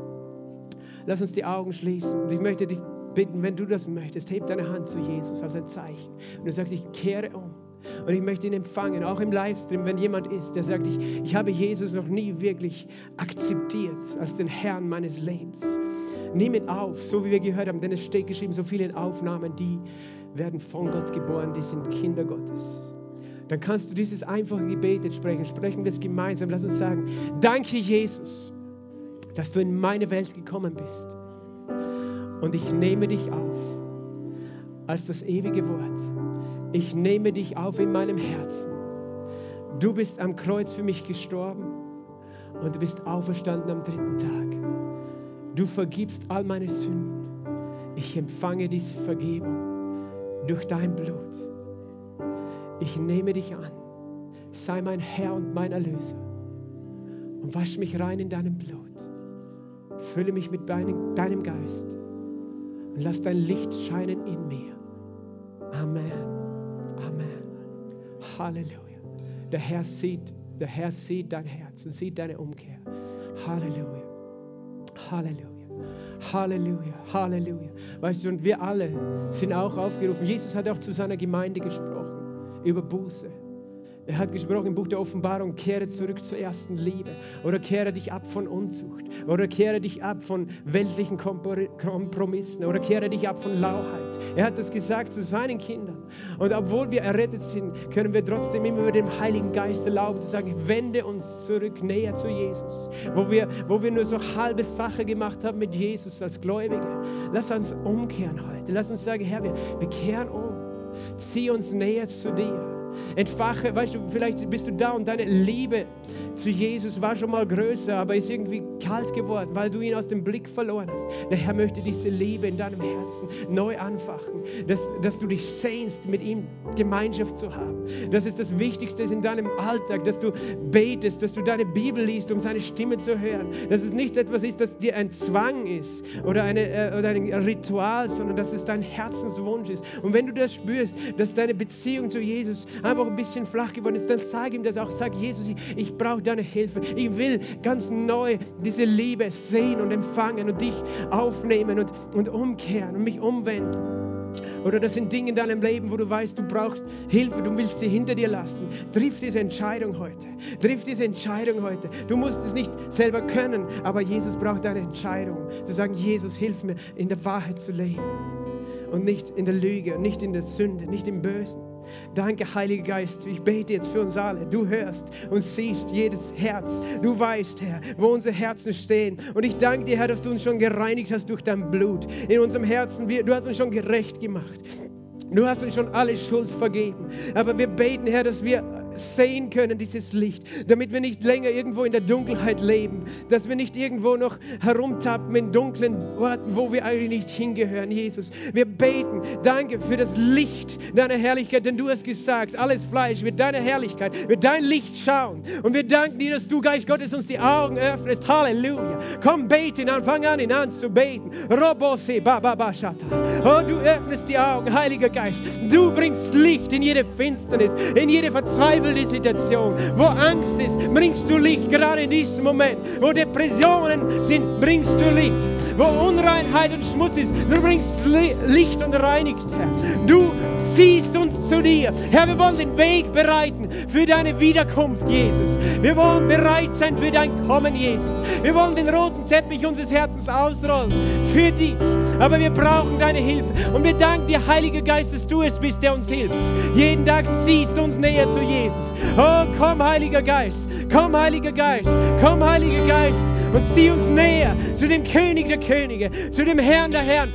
Lass uns die Augen schließen und ich möchte dich bitten, wenn du das möchtest, heb deine Hand zu Jesus als ein Zeichen und du sagst, ich kehre um. Und ich möchte ihn empfangen, auch im Livestream, wenn jemand ist, der sagt, ich, ich habe Jesus noch nie wirklich akzeptiert als den Herrn meines Lebens. Nimm ihn auf, so wie wir gehört haben, denn es steht geschrieben, so viele Aufnahmen, die werden von Gott geboren, die sind Kinder Gottes dann kannst du dieses einfache Gebet jetzt sprechen. Sprechen wir es gemeinsam. Lass uns sagen, danke Jesus, dass du in meine Welt gekommen bist. Und ich nehme dich auf als das ewige Wort. Ich nehme dich auf in meinem Herzen. Du bist am Kreuz für mich gestorben und du bist auferstanden am dritten Tag. Du vergibst all meine Sünden. Ich empfange diese Vergebung durch dein Blut ich nehme dich an. Sei mein Herr und mein Erlöser. Und wasch mich rein in deinem Blut. Fülle mich mit deinem, deinem Geist. Und lass dein Licht scheinen in mir. Amen. Amen. Halleluja. Der Herr sieht, der Herr sieht dein Herz und sieht deine Umkehr. Halleluja. Halleluja. Halleluja, Halleluja. Weißt du, und wir alle sind auch aufgerufen. Jesus hat auch zu seiner Gemeinde gesprochen über Buße. Er hat gesprochen im Buch der Offenbarung, kehre zurück zur ersten Liebe oder kehre dich ab von Unzucht oder kehre dich ab von weltlichen Kompromissen oder kehre dich ab von Lauheit. Er hat das gesagt zu seinen Kindern. Und obwohl wir errettet sind, können wir trotzdem immer über den Heiligen Geist erlauben zu sagen, wende uns zurück näher zu Jesus. Wo wir, wo wir nur so halbe Sache gemacht haben mit Jesus als Gläubige. Lass uns umkehren heute. Lass uns sagen, Herr, wir, wir kehren um. Zieh uns näher zu dir. Entfache, weißt du, vielleicht bist du da und deine Liebe zu Jesus war schon mal größer, aber ist irgendwie kalt geworden, weil du ihn aus dem Blick verloren hast. Der Herr möchte diese Liebe in deinem Herzen neu anfachen, dass, dass du dich sehnst, mit ihm Gemeinschaft zu haben. Das ist das Wichtigste in deinem Alltag, dass du betest, dass du deine Bibel liest, um seine Stimme zu hören. Dass es nicht etwas ist, das dir ein Zwang ist oder, eine, äh, oder ein Ritual, sondern dass es dein Herzenswunsch ist. Und wenn du das spürst, dass deine Beziehung zu Jesus einfach ein bisschen flach geworden ist, dann sag ihm das auch. Sag Jesus, ich, ich brauche deine Hilfe. Ich will ganz neu diese Liebe sehen und empfangen und dich aufnehmen und, und umkehren und mich umwenden. Oder das sind Dinge in deinem Leben, wo du weißt, du brauchst Hilfe, du willst sie hinter dir lassen. Triff diese Entscheidung heute. Triff diese Entscheidung heute. Du musst es nicht selber können, aber Jesus braucht deine Entscheidung. Zu sagen, Jesus, hilf mir, in der Wahrheit zu leben. Und nicht in der Lüge, nicht in der Sünde, nicht im Bösen. Danke, Heiliger Geist. Ich bete jetzt für uns alle. Du hörst und siehst jedes Herz. Du weißt, Herr, wo unsere Herzen stehen. Und ich danke dir, Herr, dass du uns schon gereinigt hast durch dein Blut. In unserem Herzen, du hast uns schon gerecht gemacht. Du hast uns schon alle Schuld vergeben. Aber wir beten, Herr, dass wir sehen können, dieses Licht, damit wir nicht länger irgendwo in der Dunkelheit leben, dass wir nicht irgendwo noch herumtappen in dunklen Orten, wo wir eigentlich nicht hingehören, Jesus. Wir beten, danke für das Licht deiner Herrlichkeit, denn du hast gesagt, alles Fleisch wird deine Herrlichkeit, wird dein Licht schauen. Und wir danken dir, dass du, Geist Gottes, uns die Augen öffnest. Halleluja. Komm, beten an, fang an, ihn an zu beten. Robose, bababashata. Oh, du öffnest die Augen, Heiliger Geist. Du bringst Licht in jede Finsternis, in jede Verzweiflung verzweifelte Situation, wo Angst ist, bringst du Licht, gerade in diesem Moment. Wo Depressionen sind, bringst du Licht. Wo Unreinheit und Schmutz ist, du bringst Licht und reinigst, Herr. Du ziehst uns zu dir. Herr, wir wollen den Weg bereiten für deine Wiederkunft, Jesus. Wir wollen bereit sein für dein Kommen, Jesus. Wir wollen den roten Teppich unseres Herzens ausrollen für dich. Aber wir brauchen deine Hilfe. Und wir danken dir, Heiliger Geist, dass du es bist, der uns hilft. Jeden Tag ziehst du uns näher zu Jesus. Oh, komm, Heiliger Geist. Komm, Heiliger Geist. Komm, Heiliger Geist. Und zieh uns näher zu dem König der Könige, zu dem Herrn der Herren.